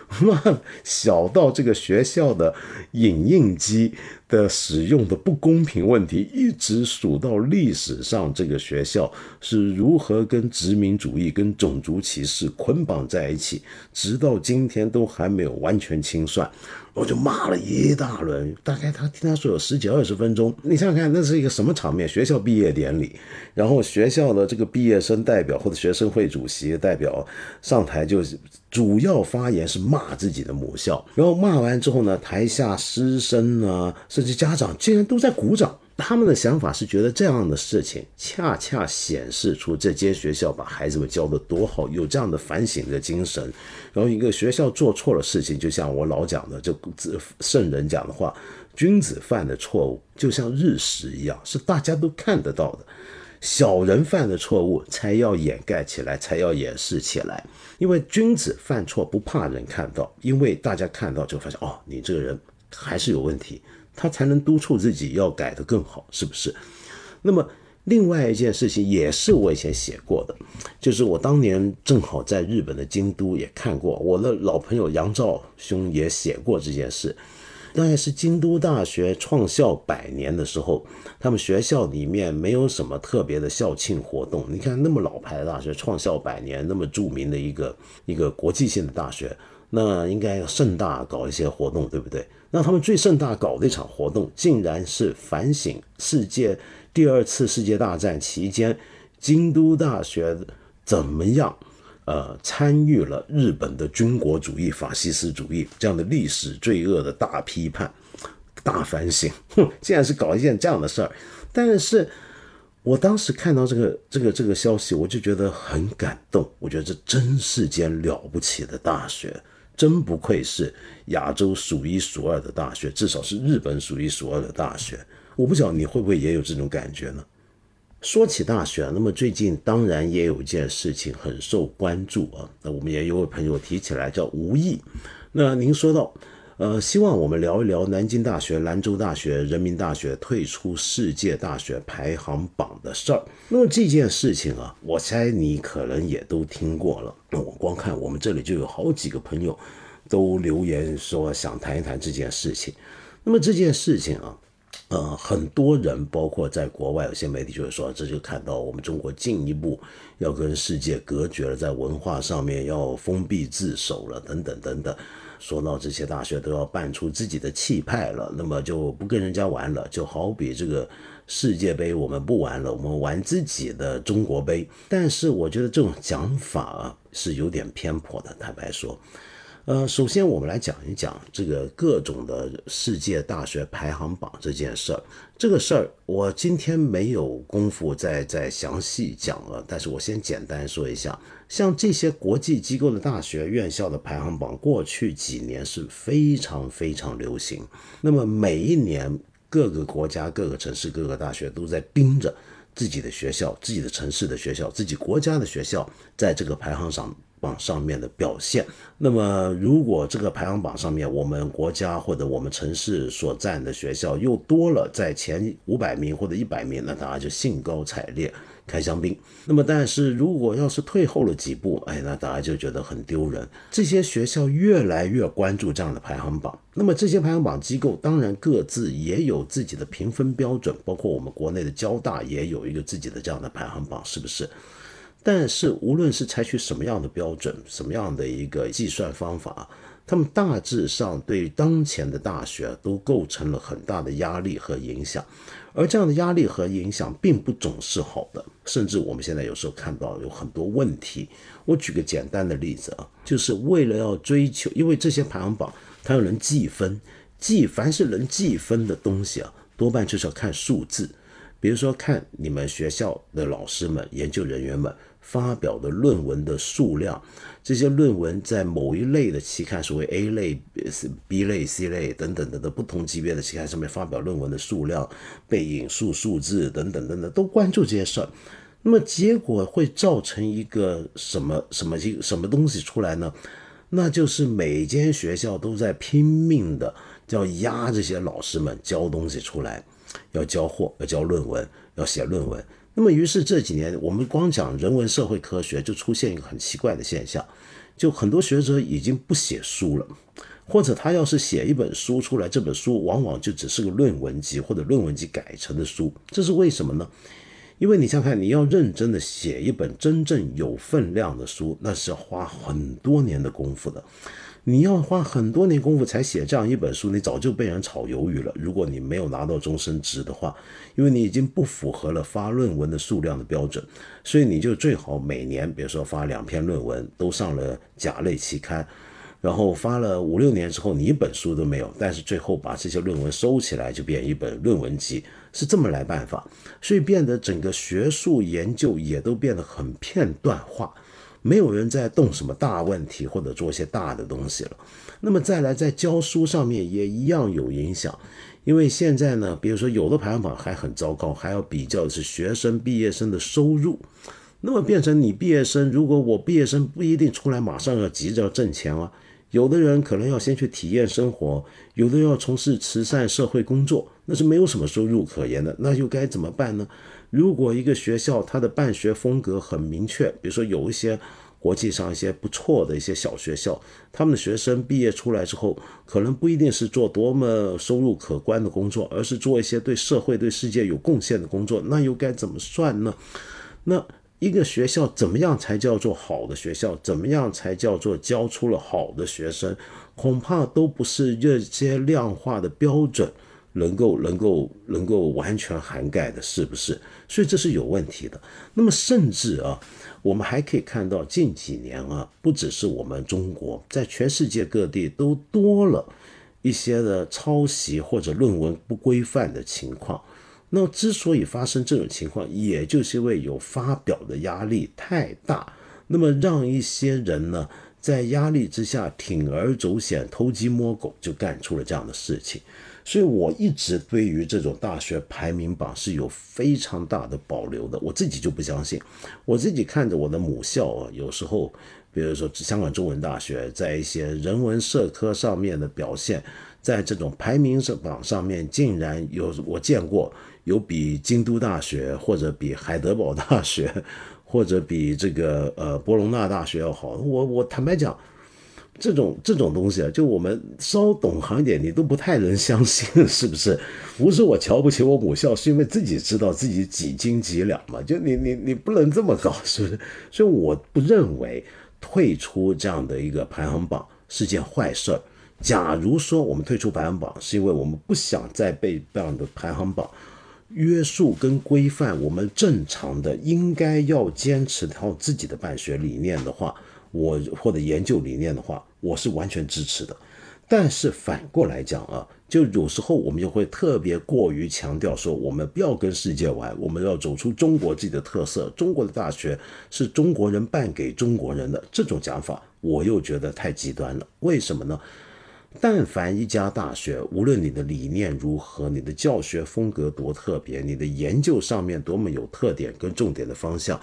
Speaker 1: 骂小到这个学校的影印机的使用的不公平问题，一直数到历史上这个学校是如何跟殖民主义、跟种族歧视捆绑在一起，直到今天都还没有完全清算。我就骂了一大轮，大概他听他说有十几二十分钟。你想想看，那是一个什么场面？学校毕业典礼，然后学校的这个毕业生代表或者学生会主席代表上台，就主要发言是骂自己的母校。然后骂完之后呢，台下师生啊，甚至家长竟然都在鼓掌。他们的想法是觉得这样的事情恰恰显示出这间学校把孩子们教得多好，有这样的反省的精神。然后一个学校做错了事情，就像我老讲的，就圣人讲的话，君子犯的错误就像日食一样，是大家都看得到的。小人犯的错误才要掩盖起来，才要掩饰起来。因为君子犯错不怕人看到，因为大家看到就发现哦，你这个人还是有问题。他才能督促自己要改得更好，是不是？那么另外一件事情也是我以前写过的，就是我当年正好在日本的京都也看过，我的老朋友杨照兄也写过这件事。大概是京都大学创校百年的时候，他们学校里面没有什么特别的校庆活动。你看那么老牌的大学，创校百年，那么著名的一个一个国际性的大学，那应该要盛大搞一些活动，对不对？那他们最盛大搞的一场活动，竟然是反省世界第二次世界大战期间京都大学怎么样。呃，参与了日本的军国主义、法西斯主义这样的历史罪恶的大批判、大反省，哼，竟然是搞一件这样的事儿。但是我当时看到这个、这个、这个消息，我就觉得很感动。我觉得这真是间了不起的大学，真不愧是亚洲数一数二的大学，至少是日本数一数二的大学。我不晓得你会不会也有这种感觉呢？说起大学，那么最近当然也有一件事情很受关注啊。那我们也有位朋友提起来叫吴毅。那您说到，呃，希望我们聊一聊南京大学、兰州大学、人民大学退出世界大学排行榜的事儿。那么这件事情啊，我猜你可能也都听过了。那我光看我们这里就有好几个朋友都留言说想谈一谈这件事情。那么这件事情啊。呃，很多人，包括在国外有些媒体就会说，这就看到我们中国进一步要跟世界隔绝了，在文化上面要封闭自守了，等等等等。说到这些大学都要办出自己的气派了，那么就不跟人家玩了，就好比这个世界杯我们不玩了，我们玩自己的中国杯。但是我觉得这种讲法是有点偏颇的，坦白说。呃，首先我们来讲一讲这个各种的世界大学排行榜这件事儿。这个事儿我今天没有功夫再再详细讲了，但是我先简单说一下，像这些国际机构的大学院校的排行榜，过去几年是非常非常流行。那么每一年各个国家、各个城市、各个大学都在盯着自己的学校、自己的城市的学校、自己国家的学校，在这个排行上。榜上面的表现，那么如果这个排行榜上面我们国家或者我们城市所占的学校又多了在前五百名或者一百名，那大家就兴高采烈开香槟。那么但是如果要是退后了几步，哎，那大家就觉得很丢人。这些学校越来越关注这样的排行榜，那么这些排行榜机构当然各自也有自己的评分标准，包括我们国内的交大也有一个自己的这样的排行榜，是不是？但是，无论是采取什么样的标准、什么样的一个计算方法，他们大致上对当前的大学都构成了很大的压力和影响。而这样的压力和影响并不总是好的，甚至我们现在有时候看到有很多问题。我举个简单的例子啊，就是为了要追求，因为这些排行榜它要能计分，计凡是能计分的东西啊，多半就是要看数字，比如说看你们学校的老师们、研究人员们。发表的论文的数量，这些论文在某一类的期刊，所谓 A 类、B 类、C 类等等等等不同级别的期刊上面发表论文的数量、被引述数字等等等等，都关注这些事儿。那么结果会造成一个什么什么什么东西出来呢？那就是每间学校都在拼命的要压这些老师们交东西出来，要交货，要交论文，要写论文。那么，于是这几年我们光讲人文社会科学，就出现一个很奇怪的现象，就很多学者已经不写书了，或者他要是写一本书出来，这本书往往就只是个论文集或者论文集改成的书。这是为什么呢？因为你想看，你要认真的写一本真正有分量的书，那是要花很多年的功夫的。你要花很多年功夫才写这样一本书，你早就被人炒鱿鱼了。如果你没有拿到终身职的话，因为你已经不符合了发论文的数量的标准，所以你就最好每年，比如说发两篇论文，都上了甲类期刊，然后发了五六年之后，你一本书都没有，但是最后把这些论文收起来，就变一本论文集，是这么来办法，所以变得整个学术研究也都变得很片段化。没有人在动什么大问题或者做些大的东西了，那么再来在教书上面也一样有影响，因为现在呢，比如说有的排行榜还很糟糕，还要比较的是学生毕业生的收入，那么变成你毕业生，如果我毕业生不一定出来马上要急着要挣钱啊，有的人可能要先去体验生活，有的要从事慈善社会工作，那是没有什么收入可言的，那又该怎么办呢？如果一个学校它的办学风格很明确，比如说有一些国际上一些不错的一些小学校，他们的学生毕业出来之后，可能不一定是做多么收入可观的工作，而是做一些对社会、对世界有贡献的工作，那又该怎么算呢？那一个学校怎么样才叫做好的学校？怎么样才叫做教出了好的学生？恐怕都不是这些量化的标准能够能够能够完全涵盖的，是不是？所以这是有问题的。那么甚至啊，我们还可以看到近几年啊，不只是我们中国，在全世界各地都多了一些的抄袭或者论文不规范的情况。那之所以发生这种情况，也就是因为有发表的压力太大，那么让一些人呢。在压力之下铤而走险、偷鸡摸狗，就干出了这样的事情。所以我一直对于这种大学排名榜是有非常大的保留的。我自己就不相信，我自己看着我的母校啊，有时候，比如说香港中文大学，在一些人文社科上面的表现，在这种排名榜上面，竟然有我见过有比京都大学或者比海德堡大学。或者比这个呃博隆纳大学要好，我我坦白讲，这种这种东西啊，就我们稍懂行一点，你都不太能相信，是不是？不是我瞧不起我母校，是因为自己知道自己几斤几两嘛。就你你你不能这么搞，是不是？所以我不认为退出这样的一个排行榜是件坏事儿。假如说我们退出排行榜是因为我们不想再被这样的排行榜。约束跟规范，我们正常的应该要坚持套自己的办学理念的话，我或者研究理念的话，我是完全支持的。但是反过来讲啊，就有时候我们就会特别过于强调说，我们不要跟世界玩，我们要走出中国自己的特色。中国的大学是中国人办给中国人的，这种讲法我又觉得太极端了。为什么呢？但凡一家大学，无论你的理念如何，你的教学风格多特别，你的研究上面多么有特点跟重点的方向，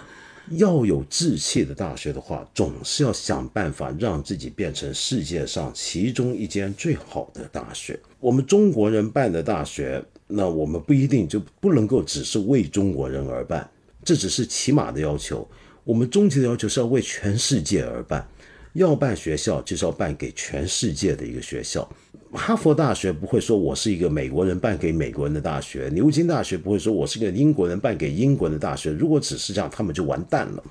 Speaker 1: 要有志气的大学的话，总是要想办法让自己变成世界上其中一间最好的大学。我们中国人办的大学，那我们不一定就不能够只是为中国人而办，这只是起码的要求。我们终极的要求是要为全世界而办。要办学校，就是要办给全世界的一个学校。哈佛大学不会说我是一个美国人办给美国人的大学，牛津大学不会说我是个英国人办给英国人的大学。如果只是这样，他们就完蛋了。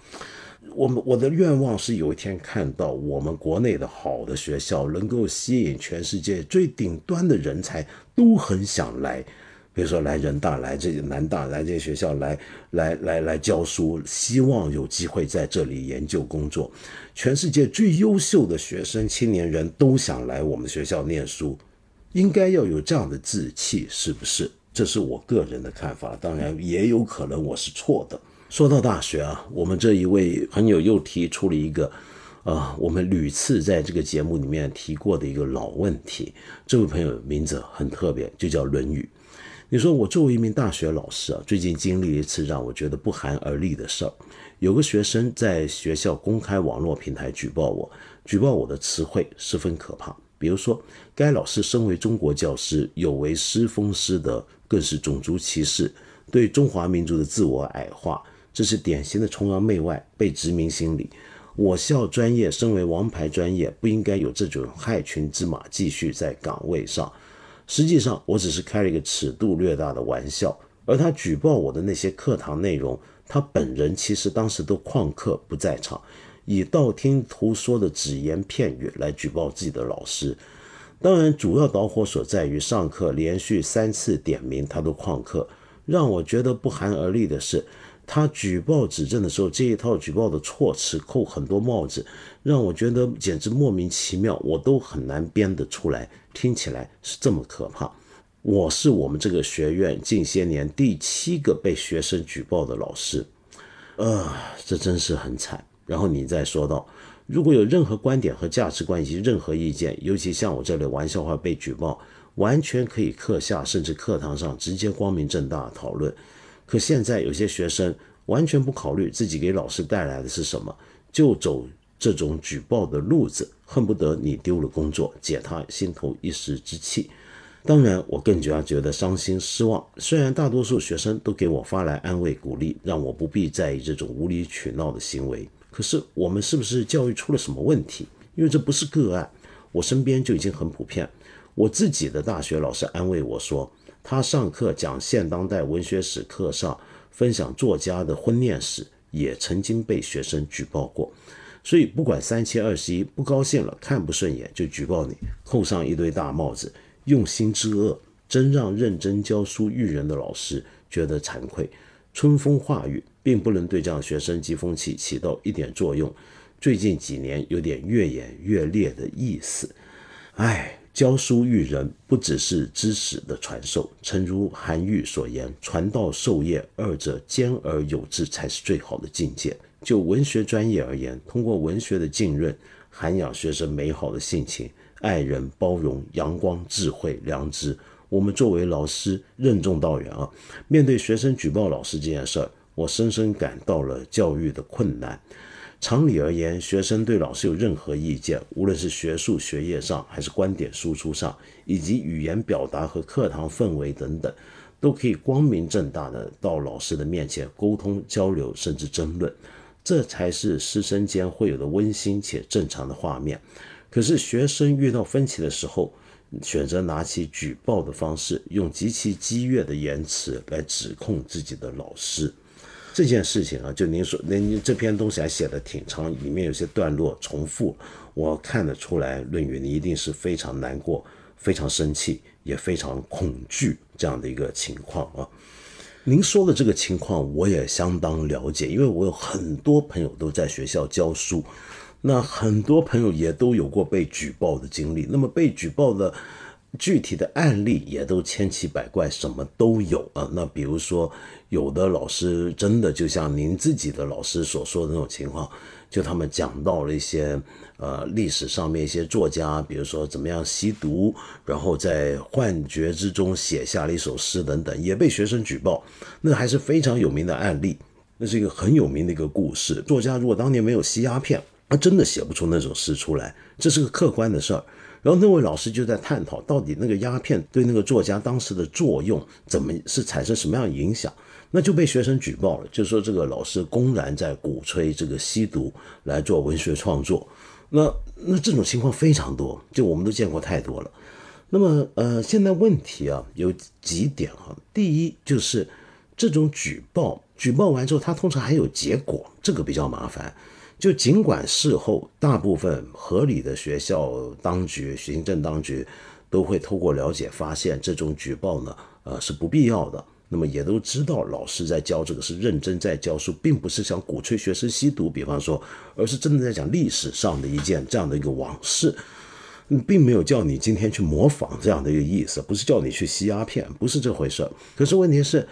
Speaker 1: 我们我的愿望是有一天看到我们国内的好的学校，能够吸引全世界最顶端的人才，都很想来。比如说来人大、来这南大、来这些学校来来来来教书，希望有机会在这里研究工作。全世界最优秀的学生、青年人都想来我们学校念书，应该要有这样的志气，是不是？这是我个人的看法，当然也有可能我是错的。说到大学啊，我们这一位朋友又提出了一个，啊，我们屡次在这个节目里面提过的一个老问题。这位朋友名字很特别，就叫《论语》。你说我作为一名大学老师啊，最近经历一次让我觉得不寒而栗的事儿。有个学生在学校公开网络平台举报我，举报我的词汇十分可怕。比如说，该老师身为中国教师，有违师风师德，更是种族歧视，对中华民族的自我矮化，这是典型的崇洋媚外、被殖民心理。我校专业身为王牌专业，不应该有这种害群之马继续在岗位上。实际上，我只是开了一个尺度略大的玩笑。而他举报我的那些课堂内容，他本人其实当时都旷课不在场，以道听途说的只言片语来举报自己的老师。当然，主要导火索在于上课连续三次点名他都旷课。让我觉得不寒而栗的是，他举报指证的时候，这一套举报的措辞扣很多帽子，让我觉得简直莫名其妙，我都很难编得出来。听起来是这么可怕。我是我们这个学院近些年第七个被学生举报的老师，呃，这真是很惨。然后你再说到，如果有任何观点和价值观以及任何意见，尤其像我这类玩笑话被举报，完全可以课下甚至课堂上直接光明正大讨论。可现在有些学生完全不考虑自己给老师带来的是什么，就走这种举报的路子。恨不得你丢了工作，解他心头一时之气。当然，我更加觉得伤心失望。虽然大多数学生都给我发来安慰鼓励，让我不必在意这种无理取闹的行为，可是我们是不是教育出了什么问题？因为这不是个案，我身边就已经很普遍。我自己的大学老师安慰我说，他上课讲现当代文学史课上分享作家的婚恋史，也曾经被学生举报过。所以不管三七二十一，不高兴了，看不顺眼就举报你，扣上一堆大帽子。用心之恶，真让认真教书育人的老师觉得惭愧。春风化雨，并不能对这样学生积风气起到一点作用。最近几年有点越演越烈的意思。唉，教书育人不只是知识的传授，诚如韩愈所言：“传道授业，二者兼而有之，才是最好的境界。”就文学专业而言，通过文学的浸润，涵养学生美好的性情。爱人、包容、阳光、智慧、良知，我们作为老师任重道远啊！面对学生举报老师这件事儿，我深深感到了教育的困难。常理而言，学生对老师有任何意见，无论是学术学业上，还是观点输出上，以及语言表达和课堂氛围等等，都可以光明正大的到老师的面前沟通交流，甚至争论，这才是师生间会有的温馨且正常的画面。可是学生遇到分歧的时候，选择拿起举报的方式，用极其激越的言辞来指控自己的老师。这件事情啊，就您说，您这篇东西还写的挺长，里面有些段落重复，我看得出来，论语你一定是非常难过、非常生气，也非常恐惧这样的一个情况啊。您说的这个情况，我也相当了解，因为我有很多朋友都在学校教书。那很多朋友也都有过被举报的经历，那么被举报的具体的案例也都千奇百怪，什么都有啊。那比如说，有的老师真的就像您自己的老师所说的那种情况，就他们讲到了一些呃历史上面一些作家，比如说怎么样吸毒，然后在幻觉之中写下了一首诗等等，也被学生举报，那还是非常有名的案例，那是一个很有名的一个故事。作家如果当年没有吸鸦片。他真的写不出那种诗出来，这是个客观的事儿。然后那位老师就在探讨，到底那个鸦片对那个作家当时的作用，怎么是产生什么样的影响？那就被学生举报了，就说这个老师公然在鼓吹这个吸毒来做文学创作。那那这种情况非常多，就我们都见过太多了。那么呃，现在问题啊有几点啊，第一就是这种举报，举报完之后，他通常还有结果，这个比较麻烦。就尽管事后大部分合理的学校当局、行政当局都会透过了解发现这种举报呢，呃是不必要的。那么也都知道老师在教这个是认真在教书，并不是想鼓吹学生吸毒，比方说，而是真的在讲历史上的一件这样的一个往事，并没有叫你今天去模仿这样的一个意思，不是叫你去吸鸦片，不是这回事。可是问题是。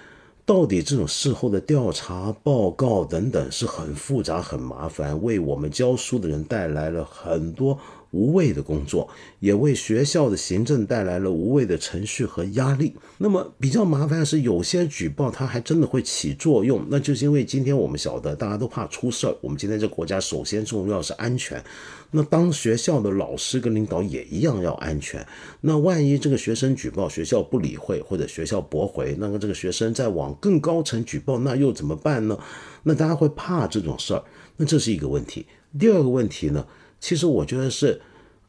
Speaker 1: 到底这种事后的调查报告等等是很复杂、很麻烦，为我们教书的人带来了很多。无谓的工作也为学校的行政带来了无谓的程序和压力。那么比较麻烦的是，有些举报它还真的会起作用，那就是因为今天我们晓得大家都怕出事儿。我们今天这国家首先重要是安全，那当学校的老师跟领导也一样要安全。那万一这个学生举报学校不理会或者学校驳回，那么这个学生再往更高层举报，那又怎么办呢？那大家会怕这种事儿，那这是一个问题。第二个问题呢？其实我觉得是，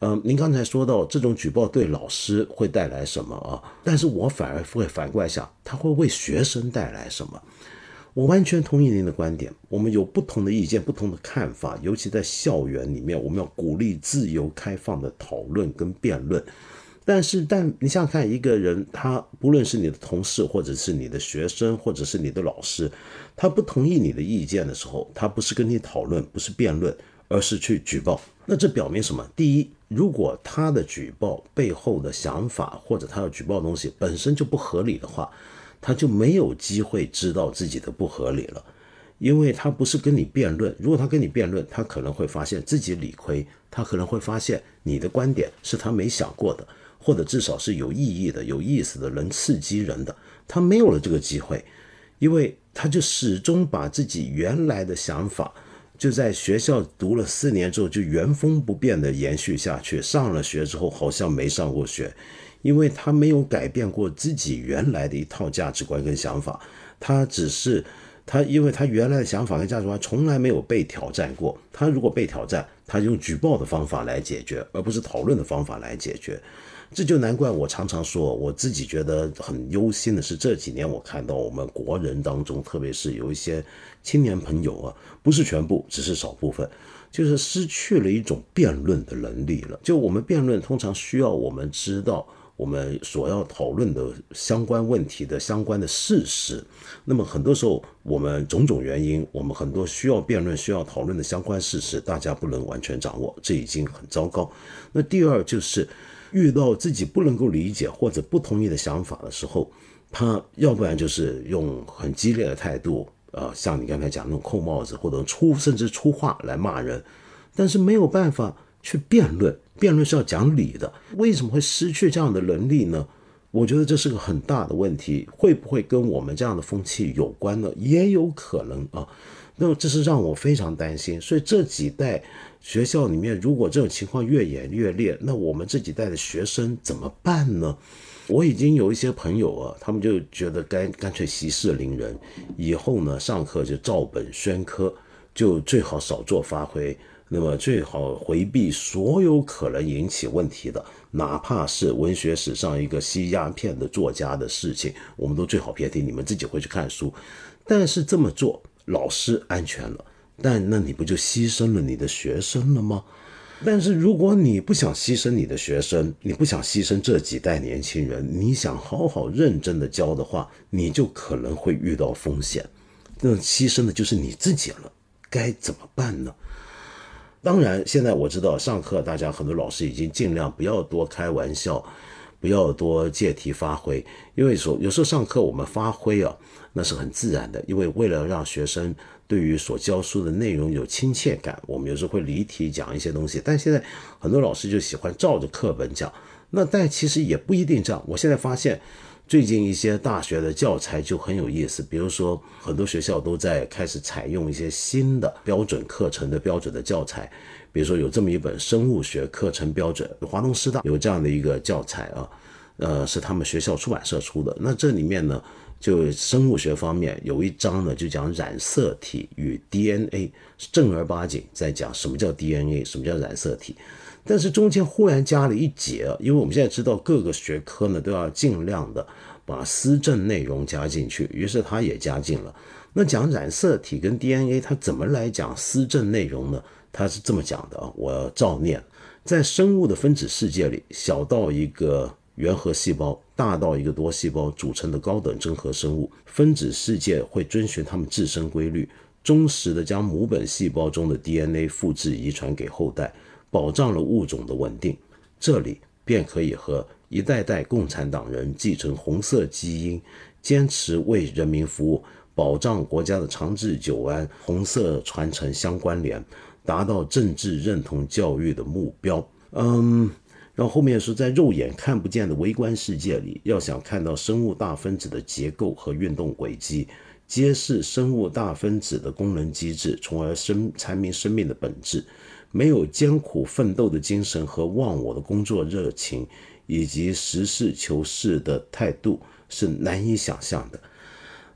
Speaker 1: 嗯，您刚才说到这种举报对老师会带来什么啊？但是我反而会反过来想，他会为学生带来什么？我完全同意您的观点，我们有不同的意见、不同的看法，尤其在校园里面，我们要鼓励自由开放的讨论跟辩论。但是，但你想想看，一个人他不论是你的同事，或者是你的学生，或者是你的老师，他不同意你的意见的时候，他不是跟你讨论，不是辩论。而是去举报，那这表明什么？第一，如果他的举报背后的想法或者他要举报的东西本身就不合理的话，他就没有机会知道自己的不合理了，因为他不是跟你辩论。如果他跟你辩论，他可能会发现自己理亏，他可能会发现你的观点是他没想过的，或者至少是有意义的、有意思的、能刺激人的。他没有了这个机会，因为他就始终把自己原来的想法。就在学校读了四年之后，就原封不变的延续下去。上了学之后，好像没上过学，因为他没有改变过自己原来的一套价值观跟想法，他只是他，因为他原来的想法跟价值观从来没有被挑战过。他如果被挑战，他用举报的方法来解决，而不是讨论的方法来解决。这就难怪我常常说，我自己觉得很忧心的是，这几年我看到我们国人当中，特别是有一些青年朋友啊，不是全部，只是少部分，就是失去了一种辩论的能力了。就我们辩论通常需要我们知道我们所要讨论的相关问题的相关的事实，那么很多时候我们种种原因，我们很多需要辩论、需要讨论的相关事实，大家不能完全掌握，这已经很糟糕。那第二就是。遇到自己不能够理解或者不同意的想法的时候，他要不然就是用很激烈的态度，呃，像你刚才讲那种扣帽子或者出甚至出话来骂人，但是没有办法去辩论，辩论是要讲理的。为什么会失去这样的能力呢？我觉得这是个很大的问题，会不会跟我们这样的风气有关呢？也有可能啊。那么这是让我非常担心，所以这几代学校里面，如果这种情况越演越烈，那我们这几代的学生怎么办呢？我已经有一些朋友啊，他们就觉得干干脆息事宁人，以后呢上课就照本宣科，就最好少做发挥，那么最好回避所有可能引起问题的，哪怕是文学史上一个吸鸦片的作家的事情，我们都最好别提，你们自己回去看书。但是这么做。老师安全了，但那你不就牺牲了你的学生了吗？但是如果你不想牺牲你的学生，你不想牺牲这几代年轻人，你想好好认真的教的话，你就可能会遇到风险。那牺牲的就是你自己了，该怎么办呢？当然，现在我知道上课大家很多老师已经尽量不要多开玩笑。不要多借题发挥，因为说有时候上课我们发挥啊，那是很自然的。因为为了让学生对于所教书的内容有亲切感，我们有时候会离题讲一些东西。但现在很多老师就喜欢照着课本讲，那但其实也不一定这样。我现在发现，最近一些大学的教材就很有意思，比如说很多学校都在开始采用一些新的标准课程的标准的教材。比如说有这么一本生物学课程标准，华东师大有这样的一个教材啊，呃，是他们学校出版社出的。那这里面呢，就生物学方面有一章呢，就讲染色体与 DNA，正儿八经在讲什么叫 DNA，什么叫染色体。但是中间忽然加了一节，因为我们现在知道各个学科呢都要尽量的把思政内容加进去，于是他也加进了。那讲染色体跟 DNA，它怎么来讲思政内容呢？他是这么讲的啊，我照念，在生物的分子世界里，小到一个原核细胞，大到一个多细胞组成的高等真核生物，分子世界会遵循它们自身规律，忠实的将母本细胞中的 DNA 复制遗传给后代，保障了物种的稳定。这里便可以和一代代共产党人继承红色基因，坚持为人民服务，保障国家的长治久安，红色传承相关联。达到政治认同教育的目标，嗯，然后后面是在肉眼看不见的微观世界里，要想看到生物大分子的结构和运动轨迹，揭示生物大分子的功能机制，从而生阐明生命的本质。没有艰苦奋斗的精神和忘我的工作热情，以及实事求是的态度，是难以想象的。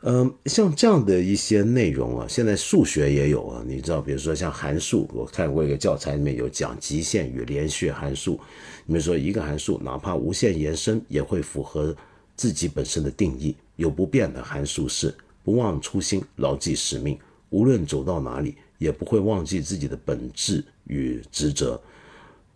Speaker 1: 嗯，像这样的一些内容啊，现在数学也有啊。你知道，比如说像函数，我看过一个教材里面有讲极限与连续函数。你们说一个函数，哪怕无限延伸，也会符合自己本身的定义。有不变的函数是不忘初心，牢记使命，无论走到哪里，也不会忘记自己的本质与职责。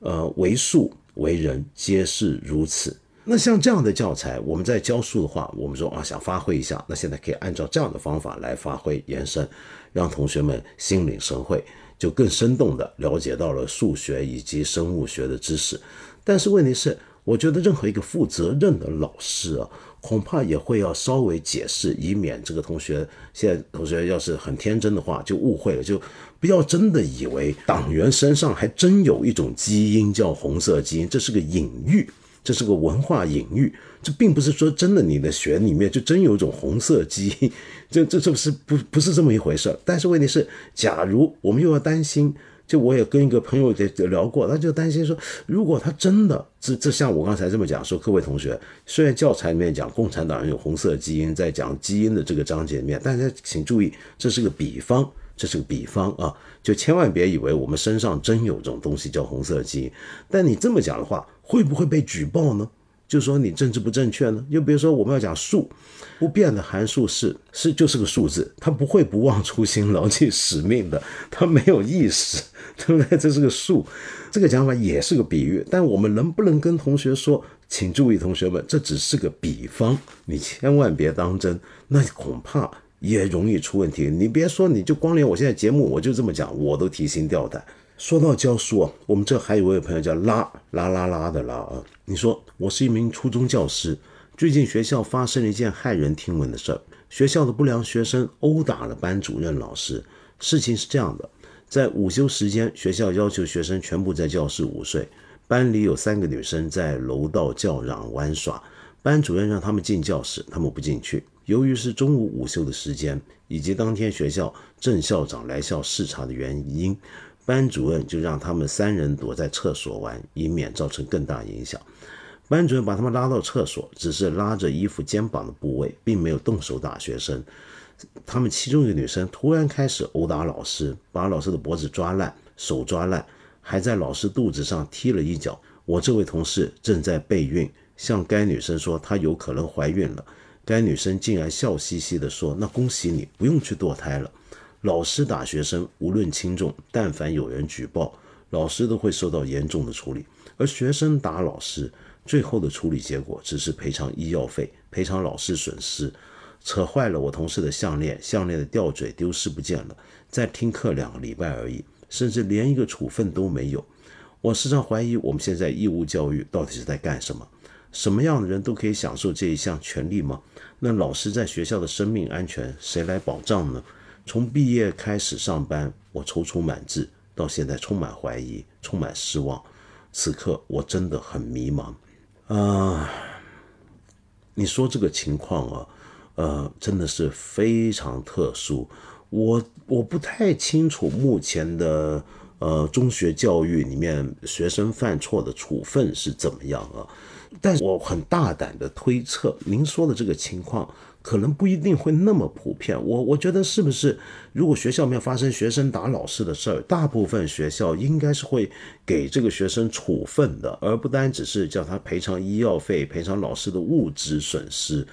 Speaker 1: 呃，为数为人，皆是如此。那像这样的教材，我们在教书的话，我们说啊，想发挥一下，那现在可以按照这样的方法来发挥延伸，让同学们心领神会，就更生动的了解到了数学以及生物学的知识。但是问题是，我觉得任何一个负责任的老师啊，恐怕也会要稍微解释，以免这个同学现在同学要是很天真的话，就误会了，就不要真的以为党员身上还真有一种基因叫红色基因，这是个隐喻。这是个文化隐喻，这并不是说真的，你的血里面就真有一种红色基因，这这这不是不不是这么一回事。但是问题是，假如我们又要担心就我也跟一个朋友也聊过，他就担心说，如果他真的这这像我刚才这么讲说，各位同学，虽然教材里面讲共产党人有红色基因，在讲基因的这个章节里面，大家请注意，这是个比方，这是个比方啊，就千万别以为我们身上真有这种东西叫红色基因。但你这么讲的话，会不会被举报呢？就说你政治不正确呢？就比如说我们要讲数，不变的函数是是就是个数字，它不会不忘初心、牢记使命的，它没有意识，对不对？这是个数，这个讲法也是个比喻。但我们能不能跟同学说，请注意，同学们，这只是个比方，你千万别当真，那恐怕也容易出问题。你别说，你就光连我现在节目我就这么讲，我都提心吊胆。说到教书啊，我们这还有位朋友叫拉拉拉拉的拉啊。你说我是一名初中教师，最近学校发生了一件骇人听闻的事儿，学校的不良学生殴打了班主任老师。事情是这样的，在午休时间，学校要求学生全部在教室午睡，班里有三个女生在楼道叫嚷玩耍，班主任让他们进教室，他们不进去。由于是中午午休的时间，以及当天学校正校长来校视察的原因。班主任就让他们三人躲在厕所玩，以免造成更大影响。班主任把他们拉到厕所，只是拉着衣服肩膀的部位，并没有动手打学生。他们其中一个女生突然开始殴打老师，把老师的脖子抓烂，手抓烂，还在老师肚子上踢了一脚。我这位同事正在备孕，向该女生说她有可能怀孕了。该女生竟然笑嘻嘻地说：“那恭喜你，不用去堕胎了。”老师打学生，无论轻重，但凡有人举报，老师都会受到严重的处理。而学生打老师，最后的处理结果只是赔偿医药费，赔偿老师损失。扯坏了我同事的项链，项链的吊坠丢失不见了。再听课两个礼拜而已，甚至连一个处分都没有。我时常怀疑，我们现在义务教育到底是在干什么？什么样的人都可以享受这一项权利吗？那老师在学校的生命安全谁来保障呢？从毕业开始上班，我踌躇满志，到现在充满怀疑，充满失望。此刻我真的很迷茫啊！你说这个情况啊，呃，真的是非常特殊。我我不太清楚目前的呃中学教育里面学生犯错的处分是怎么样啊，但我很大胆的推测，您说的这个情况。可能不一定会那么普遍，我我觉得是不是？如果学校没有发生学生打老师的事儿，大部分学校应该是会给这个学生处分的，而不单只是叫他赔偿医药费、赔偿老师的物质损失，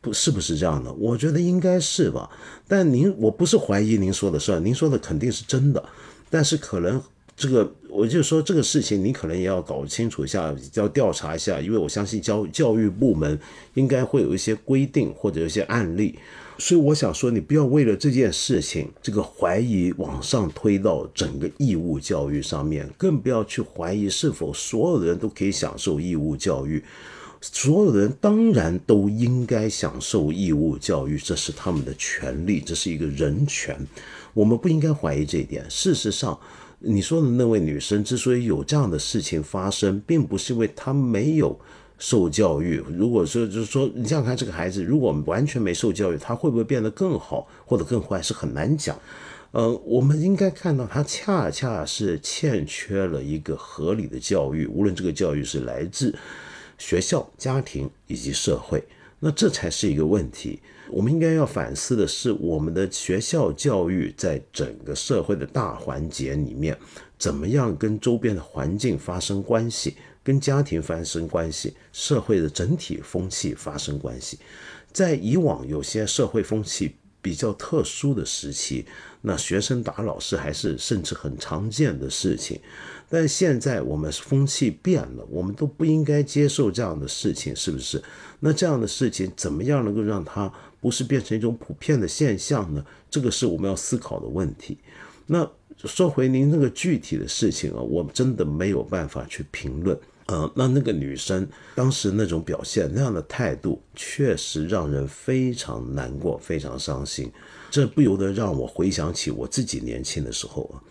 Speaker 1: 不是不是这样的？我觉得应该是吧。但您，我不是怀疑您说的事儿，您说的肯定是真的，但是可能。这个，我就说这个事情，你可能也要搞清楚一下，要调查一下，因为我相信教教育部门应该会有一些规定或者有些案例，所以我想说，你不要为了这件事情，这个怀疑往上推到整个义务教育上面，更不要去怀疑是否所有的人都可以享受义务教育，所有的人当然都应该享受义务教育，这是他们的权利，这是一个人权，我们不应该怀疑这一点。事实上。你说的那位女生之所以有这样的事情发生，并不是因为她没有受教育。如果说就是说，你想想看，这个孩子如果完全没受教育，他会不会变得更好或者更坏，是很难讲。呃，我们应该看到，他恰恰是欠缺了一个合理的教育，无论这个教育是来自学校、家庭以及社会，那这才是一个问题。我们应该要反思的是，我们的学校教育在整个社会的大环节里面，怎么样跟周边的环境发生关系，跟家庭发生关系，社会的整体风气发生关系。在以往有些社会风气比较特殊的时期，那学生打老师还是甚至很常见的事情。但现在我们风气变了，我们都不应该接受这样的事情，是不是？那这样的事情怎么样能够让它？不是变成一种普遍的现象呢？这个是我们要思考的问题。那说回您那个具体的事情啊，我真的没有办法去评论。呃，那那个女生当时那种表现、那样的态度，确实让人非常难过、非常伤心。这不由得让我回想起我自己年轻的时候啊。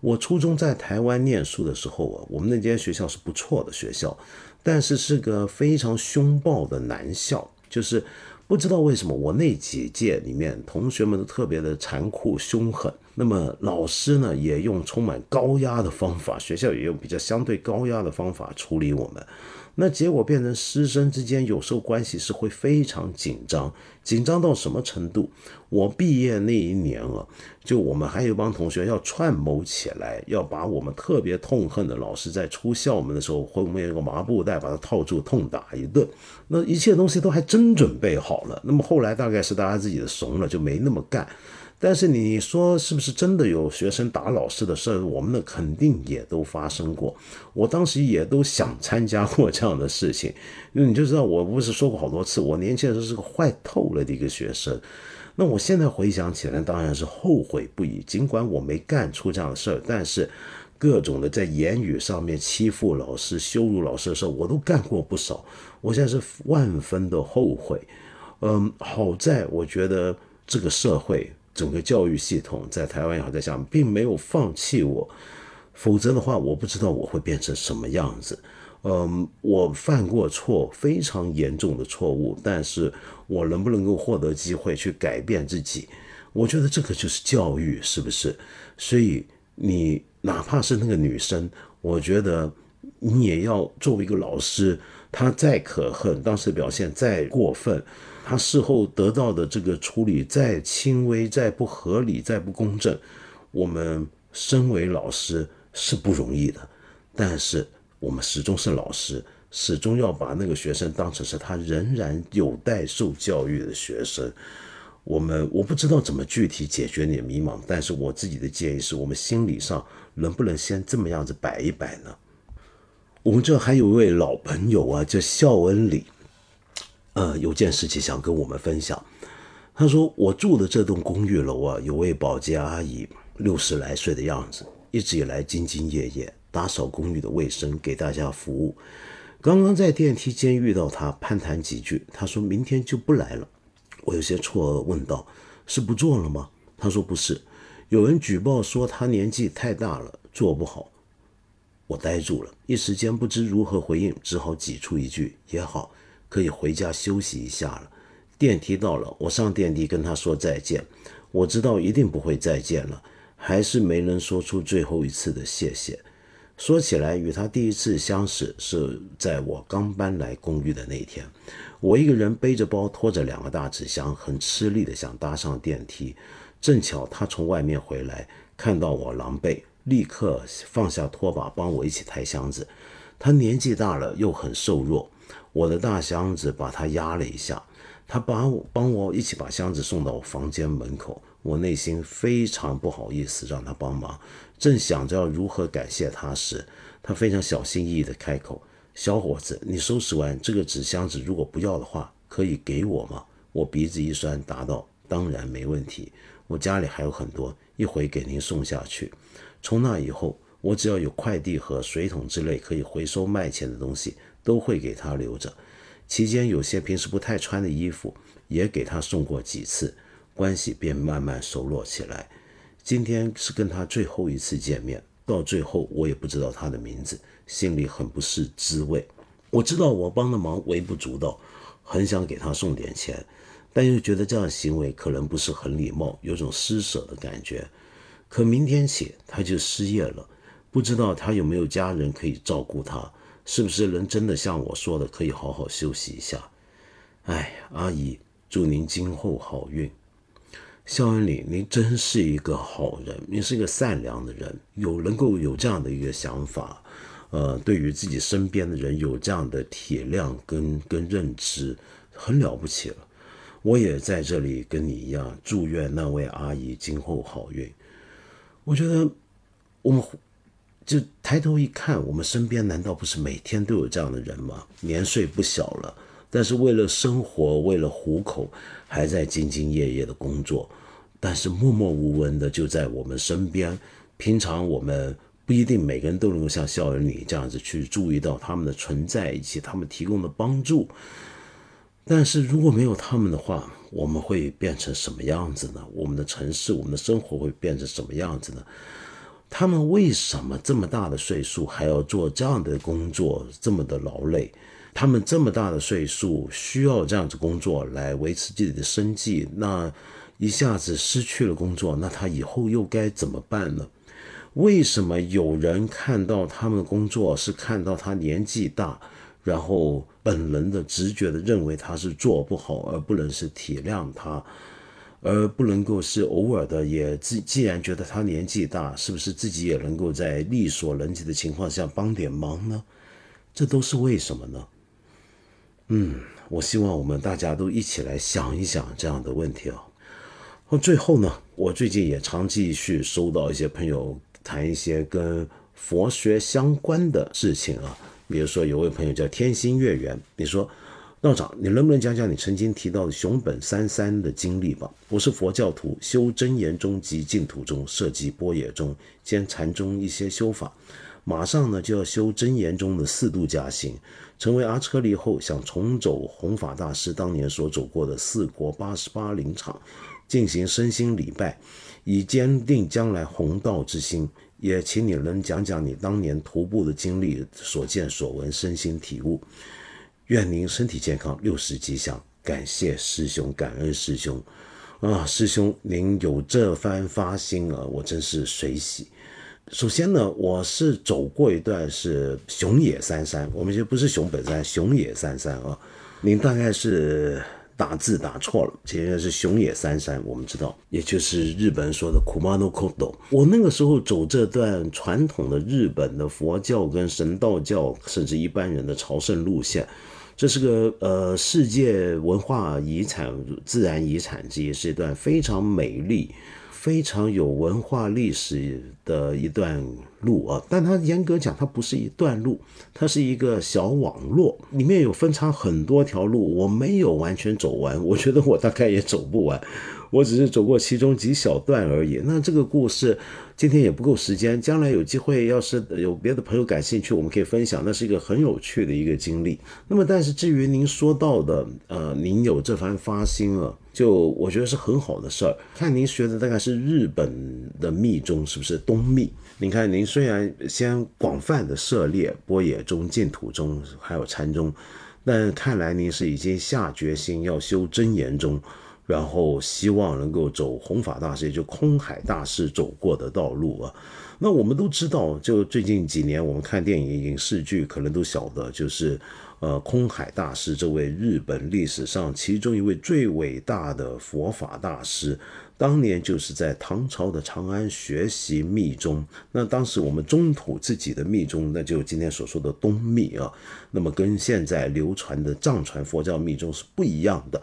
Speaker 1: 我初中在台湾念书的时候啊，我们那间学校是不错的学校，但是是个非常凶暴的男校，就是。不知道为什么，我那几届里面同学们都特别的残酷凶狠。那么老师呢，也用充满高压的方法，学校也用比较相对高压的方法处理我们。那结果变成师生之间有时候关系是会非常紧张，紧张到什么程度？我毕业那一年啊，就我们还有一帮同学要串谋起来，要把我们特别痛恨的老师在出校门的时候后面有个麻布袋把他套住，痛打一顿。那一切东西都还真准备好了。那么后来大概是大家自己怂了，就没那么干。但是你说是不是真的有学生打老师的事？我们呢肯定也都发生过。我当时也都想参加过这样的事情，因为你就知道，我不是说过好多次，我年轻的时候是个坏透了的一个学生。那我现在回想起来，当然是后悔不已。尽管我没干出这样的事儿，但是各种的在言语上面欺负老师、羞辱老师的事儿，我都干过不少。我现在是万分的后悔。嗯，好在我觉得这个社会。整个教育系统在台湾也好，在香港并没有放弃我，否则的话，我不知道我会变成什么样子。嗯，我犯过错，非常严重的错误，但是我能不能够获得机会去改变自己？我觉得这个就是教育，是不是？所以你哪怕是那个女生，我觉得你也要作为一个老师，她再可恨，当时表现再过分。他事后得到的这个处理再轻微、再不合理、再不公正，我们身为老师是不容易的。但是我们始终是老师，始终要把那个学生当成是他仍然有待受教育的学生。我们我不知道怎么具体解决你的迷茫，但是我自己的建议是我们心理上能不能先这么样子摆一摆呢？我们这还有一位老朋友啊，叫孝恩礼。呃，有件事情想跟我们分享。他说，我住的这栋公寓楼啊，有位保洁阿姨，六十来岁的样子，一直以来兢兢业业打扫公寓的卫生，给大家服务。刚刚在电梯间遇到她，攀谈几句，她说明天就不来了。我有些错愕，问道：“是不做了吗？”她说：“不是，有人举报说她年纪太大了，做不好。”我呆住了，一时间不知如何回应，只好挤出一句：“也好。”可以回家休息一下了。电梯到了，我上电梯跟他说再见。我知道一定不会再见了，还是没能说出最后一次的谢谢。说起来，与他第一次相识是在我刚搬来公寓的那天。我一个人背着包，拖着两个大纸箱，很吃力的想搭上电梯。正巧他从外面回来，看到我狼狈，立刻放下拖把，帮我一起抬箱子。他年纪大了，又很瘦弱。我的大箱子把他压了一下，他把我帮我一起把箱子送到我房间门口。我内心非常不好意思让他帮忙，正想着要如何感谢他时，他非常小心翼翼地开口：“小伙子，你收拾完这个纸箱子，如果不要的话，可以给我吗？”我鼻子一酸，答道：“当然没问题，我家里还有很多，一会给您送下去。”从那以后，我只要有快递和水桶之类可以回收卖钱的东西。都会给他留着，期间有些平时不太穿的衣服也给他送过几次，关系便慢慢熟络起来。今天是跟他最后一次见面，到最后我也不知道他的名字，心里很不是滋味。我知道我帮的忙微不足道，很想给他送点钱，但又觉得这样行为可能不是很礼貌，有种施舍的感觉。可明天起他就失业了，不知道他有没有家人可以照顾他。是不是能真的像我说的，可以好好休息一下？哎，阿姨，祝您今后好运。肖恩里，您真是一个好人，您是一个善良的人，有能够有这样的一个想法，呃，对于自己身边的人有这样的体谅跟跟认知，很了不起了。我也在这里跟你一样，祝愿那位阿姨今后好运。我觉得我们。就抬头一看，我们身边难道不是每天都有这样的人吗？年岁不小了，但是为了生活，为了糊口，还在兢兢业业的工作，但是默默无闻的就在我们身边。平常我们不一定每个人都能够像校园里这样子去注意到他们的存在以及他们提供的帮助，但是如果没有他们的话，我们会变成什么样子呢？我们的城市，我们的生活会变成什么样子呢？他们为什么这么大的岁数还要做这样的工作，这么的劳累？他们这么大的岁数，需要这样子工作来维持自己的生计，那一下子失去了工作，那他以后又该怎么办呢？为什么有人看到他们的工作是看到他年纪大，然后本能的直觉的认为他是做不好，而不能是体谅他？而不能够是偶尔的，也既既然觉得他年纪大，是不是自己也能够在力所能及的情况下帮点忙呢？这都是为什么呢？嗯，我希望我们大家都一起来想一想这样的问题啊。那最后呢，我最近也常继续收到一些朋友谈一些跟佛学相关的事情啊，比如说有位朋友叫天心月圆，你说。道长，你能不能讲讲你曾经提到的熊本三三的经历吧？我是佛教徒，修真言中及净土中，涉及波野中兼禅宗一些修法，马上呢就要修真言中的四度加行。成为阿车离后，想重走弘法大师当年所走过的四国八十八灵场，进行身心礼拜，以坚定将来弘道之心。也请你能讲讲你当年徒步的经历、所见所闻、身心体悟。愿您身体健康，六十吉祥。感谢师兄，感恩师兄啊！师兄，您有这番发心啊，我真是随喜。首先呢，我是走过一段是熊野三山，我们就不是熊本山，熊野三山啊。您大概是打字打错了，前面是熊野三山，我们知道，也就是日本说的 Kumano Kodo。我那个时候走这段传统的日本的佛教跟神道教，甚至一般人的朝圣路线。这是个呃世界文化遗产、自然遗产之一，是一段非常美丽、非常有文化历史的一段路啊。但它严格讲，它不是一段路，它是一个小网络，里面有分叉很多条路，我没有完全走完，我觉得我大概也走不完。我只是走过其中几小段而已。那这个故事今天也不够时间，将来有机会，要是有别的朋友感兴趣，我们可以分享。那是一个很有趣的一个经历。那么，但是至于您说到的，呃，您有这番发心了，就我觉得是很好的事儿。看您学的大概是日本的密宗，是不是东密？您看您虽然先广泛的涉猎波野中、净土中，还有禅宗，但看来您是已经下决心要修真言宗。然后希望能够走弘法大师，也就空海大师走过的道路啊。那我们都知道，就最近几年我们看电影、影视剧，可能都晓得，就是呃，空海大师这位日本历史上其中一位最伟大的佛法大师，当年就是在唐朝的长安学习密宗。那当时我们中土自己的密宗，那就今天所说的东密啊，那么跟现在流传的藏传佛教密宗是不一样的。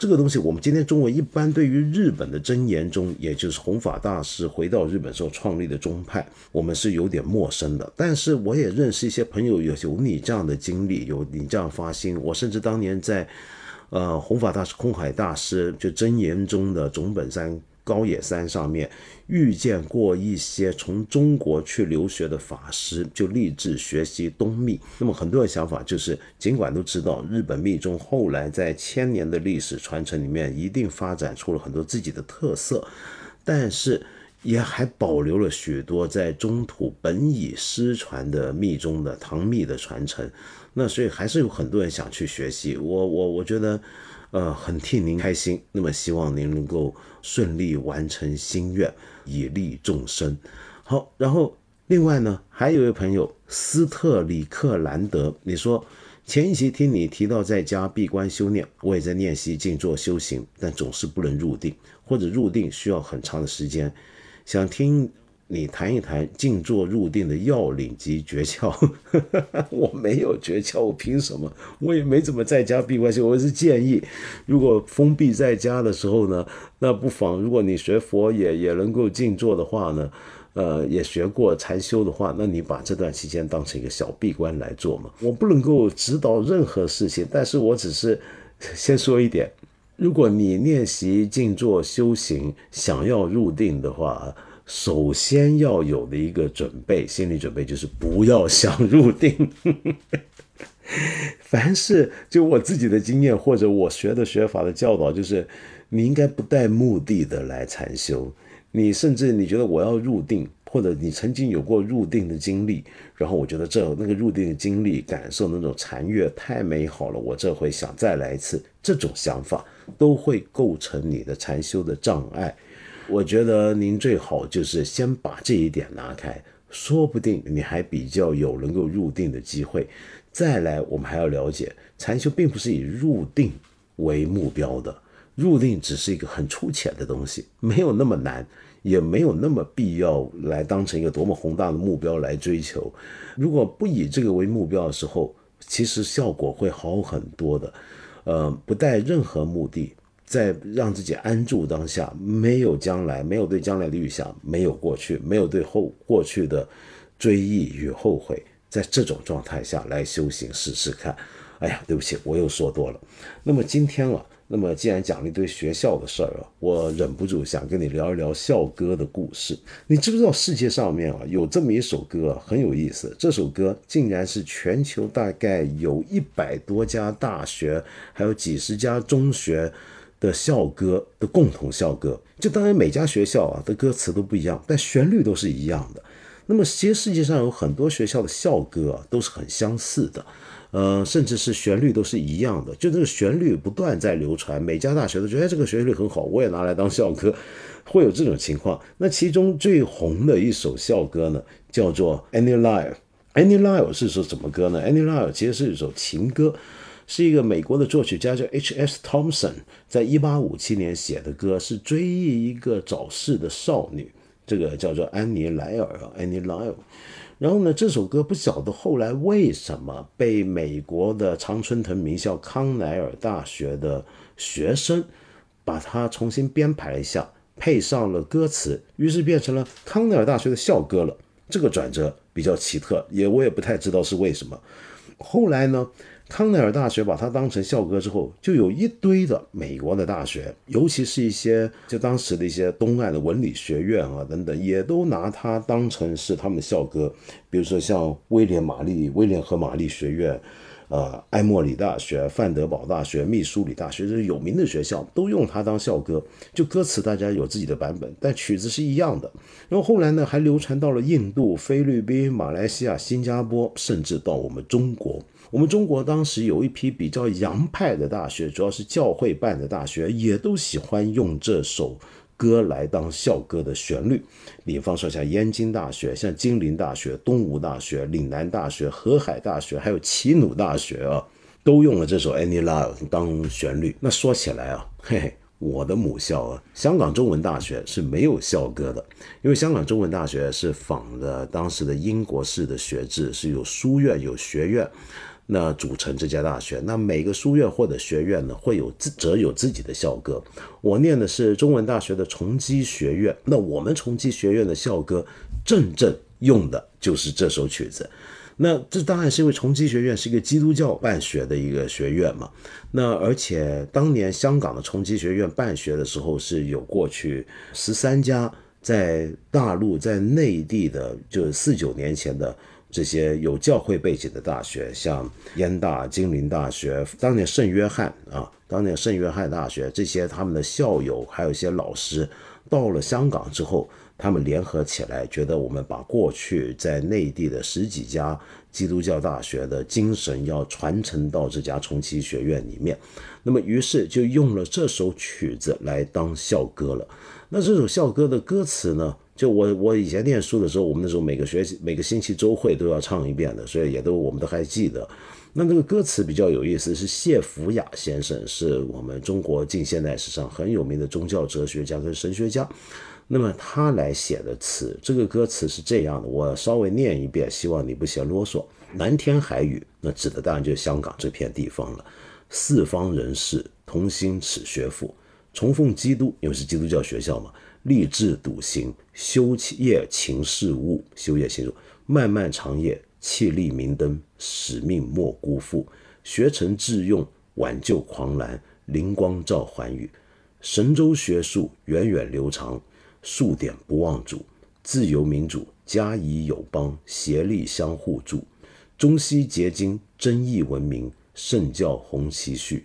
Speaker 1: 这个东西，我们今天中文一般对于日本的真言宗，也就是弘法大师回到日本时候创立的宗派，我们是有点陌生的。但是我也认识一些朋友，有有你这样的经历，有你这样发心。我甚至当年在，呃，弘法大师空海大师就真言宗的总本山。高野山上面遇见过一些从中国去留学的法师，就立志学习东密。那么很多人想法就是，尽管都知道日本密宗后来在千年的历史传承里面一定发展出了很多自己的特色，但是也还保留了许多在中土本已失传的密宗的唐密的传承。那所以还是有很多人想去学习。我我我觉得。呃，很替您开心。那么，希望您能够顺利完成心愿，以利众生。好，然后另外呢，还有一位朋友斯特里克兰德，你说前一期听你提到在家闭关修炼，我也在练习静坐修行，但总是不能入定，或者入定需要很长的时间，想听。你谈一谈静坐入定的要领及诀窍。我没有诀窍，我凭什么？我也没怎么在家闭关修。我是建议，如果封闭在家的时候呢，那不妨如果你学佛也也能够静坐的话呢，呃，也学过禅修的话，那你把这段期间当成一个小闭关来做嘛。我不能够指导任何事情，但是我只是先说一点：如果你练习静坐修行，想要入定的话。首先要有的一个准备，心理准备就是不要想入定。凡是就我自己的经验或者我学的学法的教导，就是你应该不带目的的来禅修。你甚至你觉得我要入定，或者你曾经有过入定的经历，然后我觉得这那个入定的经历，感受那种禅悦太美好了，我这回想再来一次，这种想法都会构成你的禅修的障碍。我觉得您最好就是先把这一点拿开，说不定你还比较有能够入定的机会。再来，我们还要了解禅修并不是以入定为目标的，入定只是一个很粗浅的东西，没有那么难。也没有那么必要来当成一个多么宏大的目标来追求。如果不以这个为目标的时候，其实效果会好很多的。呃，不带任何目的，在让自己安住当下，没有将来，没有对将来的预想，没有过去，没有对后过去的追忆与后悔，在这种状态下来修行试试看。哎呀，对不起，我又说多了。那么今天啊。那么，既然讲了一堆学校的事儿啊，我忍不住想跟你聊一聊校歌的故事。你知不知道世界上面啊有这么一首歌很有意思？这首歌竟然是全球大概有一百多家大学，还有几十家中学的校歌的共同校歌。就当然每家学校啊的歌词都不一样，但旋律都是一样的。那么，其实世界上有很多学校的校歌啊都是很相似的。呃，甚至是旋律都是一样的，就这个旋律不断在流传，每家大学都觉得这个旋律很好，我也拿来当校歌，会有这种情况。那其中最红的一首校歌呢，叫做《Any Life》。《Any Life》是首什么歌呢？《Any Life》其实是一首情歌，是一个美国的作曲家叫 H.S. Thompson 在一八五七年写的歌，是追忆一个早逝的少女，这个叫做安妮莱尔 （Annie Lyle）。然后呢，这首歌不晓得后来为什么被美国的常春藤名校康奈尔大学的学生把它重新编排了一下，配上了歌词，于是变成了康奈尔大学的校歌了。这个转折比较奇特，也我也不太知道是为什么。后来呢？康奈尔大学把它当成校歌之后，就有一堆的美国的大学，尤其是一些就当时的一些东岸的文理学院啊等等，也都拿它当成是他们的校歌。比如说像威廉玛丽、威廉和玛丽学院，呃，埃默里大学、范德堡大学、密苏里大学，这是有名的学校，都用它当校歌。就歌词大家有自己的版本，但曲子是一样的。然后后来呢，还流传到了印度、菲律宾、马来西亚、新加坡，甚至到我们中国。我们中国当时有一批比较洋派的大学，主要是教会办的大学，也都喜欢用这首歌来当校歌的旋律。比方说像燕京大学、像金陵大学、东吴大学、岭南大学、河海大学，还有齐鲁大学啊，都用了这首《Any Love》当旋律。那说起来啊，嘿嘿，我的母校啊，香港中文大学是没有校歌的，因为香港中文大学是仿的当时的英国式的学制，是有书院有学院。那组成这家大学，那每个书院或者学院呢，会有自则有自己的校歌。我念的是中文大学的崇基学院，那我们崇基学院的校歌，正正用的就是这首曲子。那这当然是因为崇基学院是一个基督教办学的一个学院嘛。那而且当年香港的崇基学院办学的时候，是有过去十三家在大陆在内地的，就是四九年前的。这些有教会背景的大学，像燕大、金陵大学，当年圣约翰啊，当年圣约翰大学，这些他们的校友，还有一些老师，到了香港之后，他们联合起来，觉得我们把过去在内地的十几家基督教大学的精神要传承到这家重启学院里面，那么于是就用了这首曲子来当校歌了。那这首校歌的歌词呢？就我我以前念书的时候，我们那时候每个学期每个星期周会都要唱一遍的，所以也都我们都还记得。那这个歌词比较有意思，是谢福雅先生，是我们中国近现代史上很有名的宗教哲学家跟神学家。那么他来写的词，这个歌词是这样的，我稍微念一遍，希望你不嫌啰嗦。南天海语，那指的当然就是香港这片地方了。四方人士同心此学府，崇奉基督，因为是基督教学校嘛。立志笃行，修业勤事务，修业勤务，漫漫长夜，气力明灯，使命莫辜负。学成致用，挽救狂澜，灵光照寰宇。神州学术源远流长，数典不忘祖。自由民主，家以友邦，协力相互助。中西结晶，真义文明，圣教红旗序。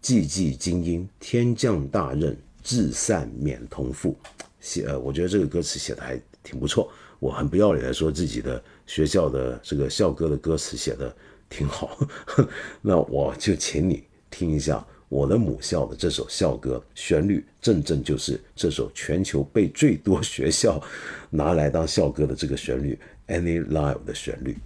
Speaker 1: 济济精英，天降大任。至善免同父，写呃，我觉得这个歌词写的还
Speaker 2: 挺不错。我很不要脸的说自己的学校的这个校歌的歌词写的挺好，那我就请你听一下我的母校的这首校歌，旋律正正就是这首全球被最多学校拿来当校歌的这个旋律《Any Live》的旋律。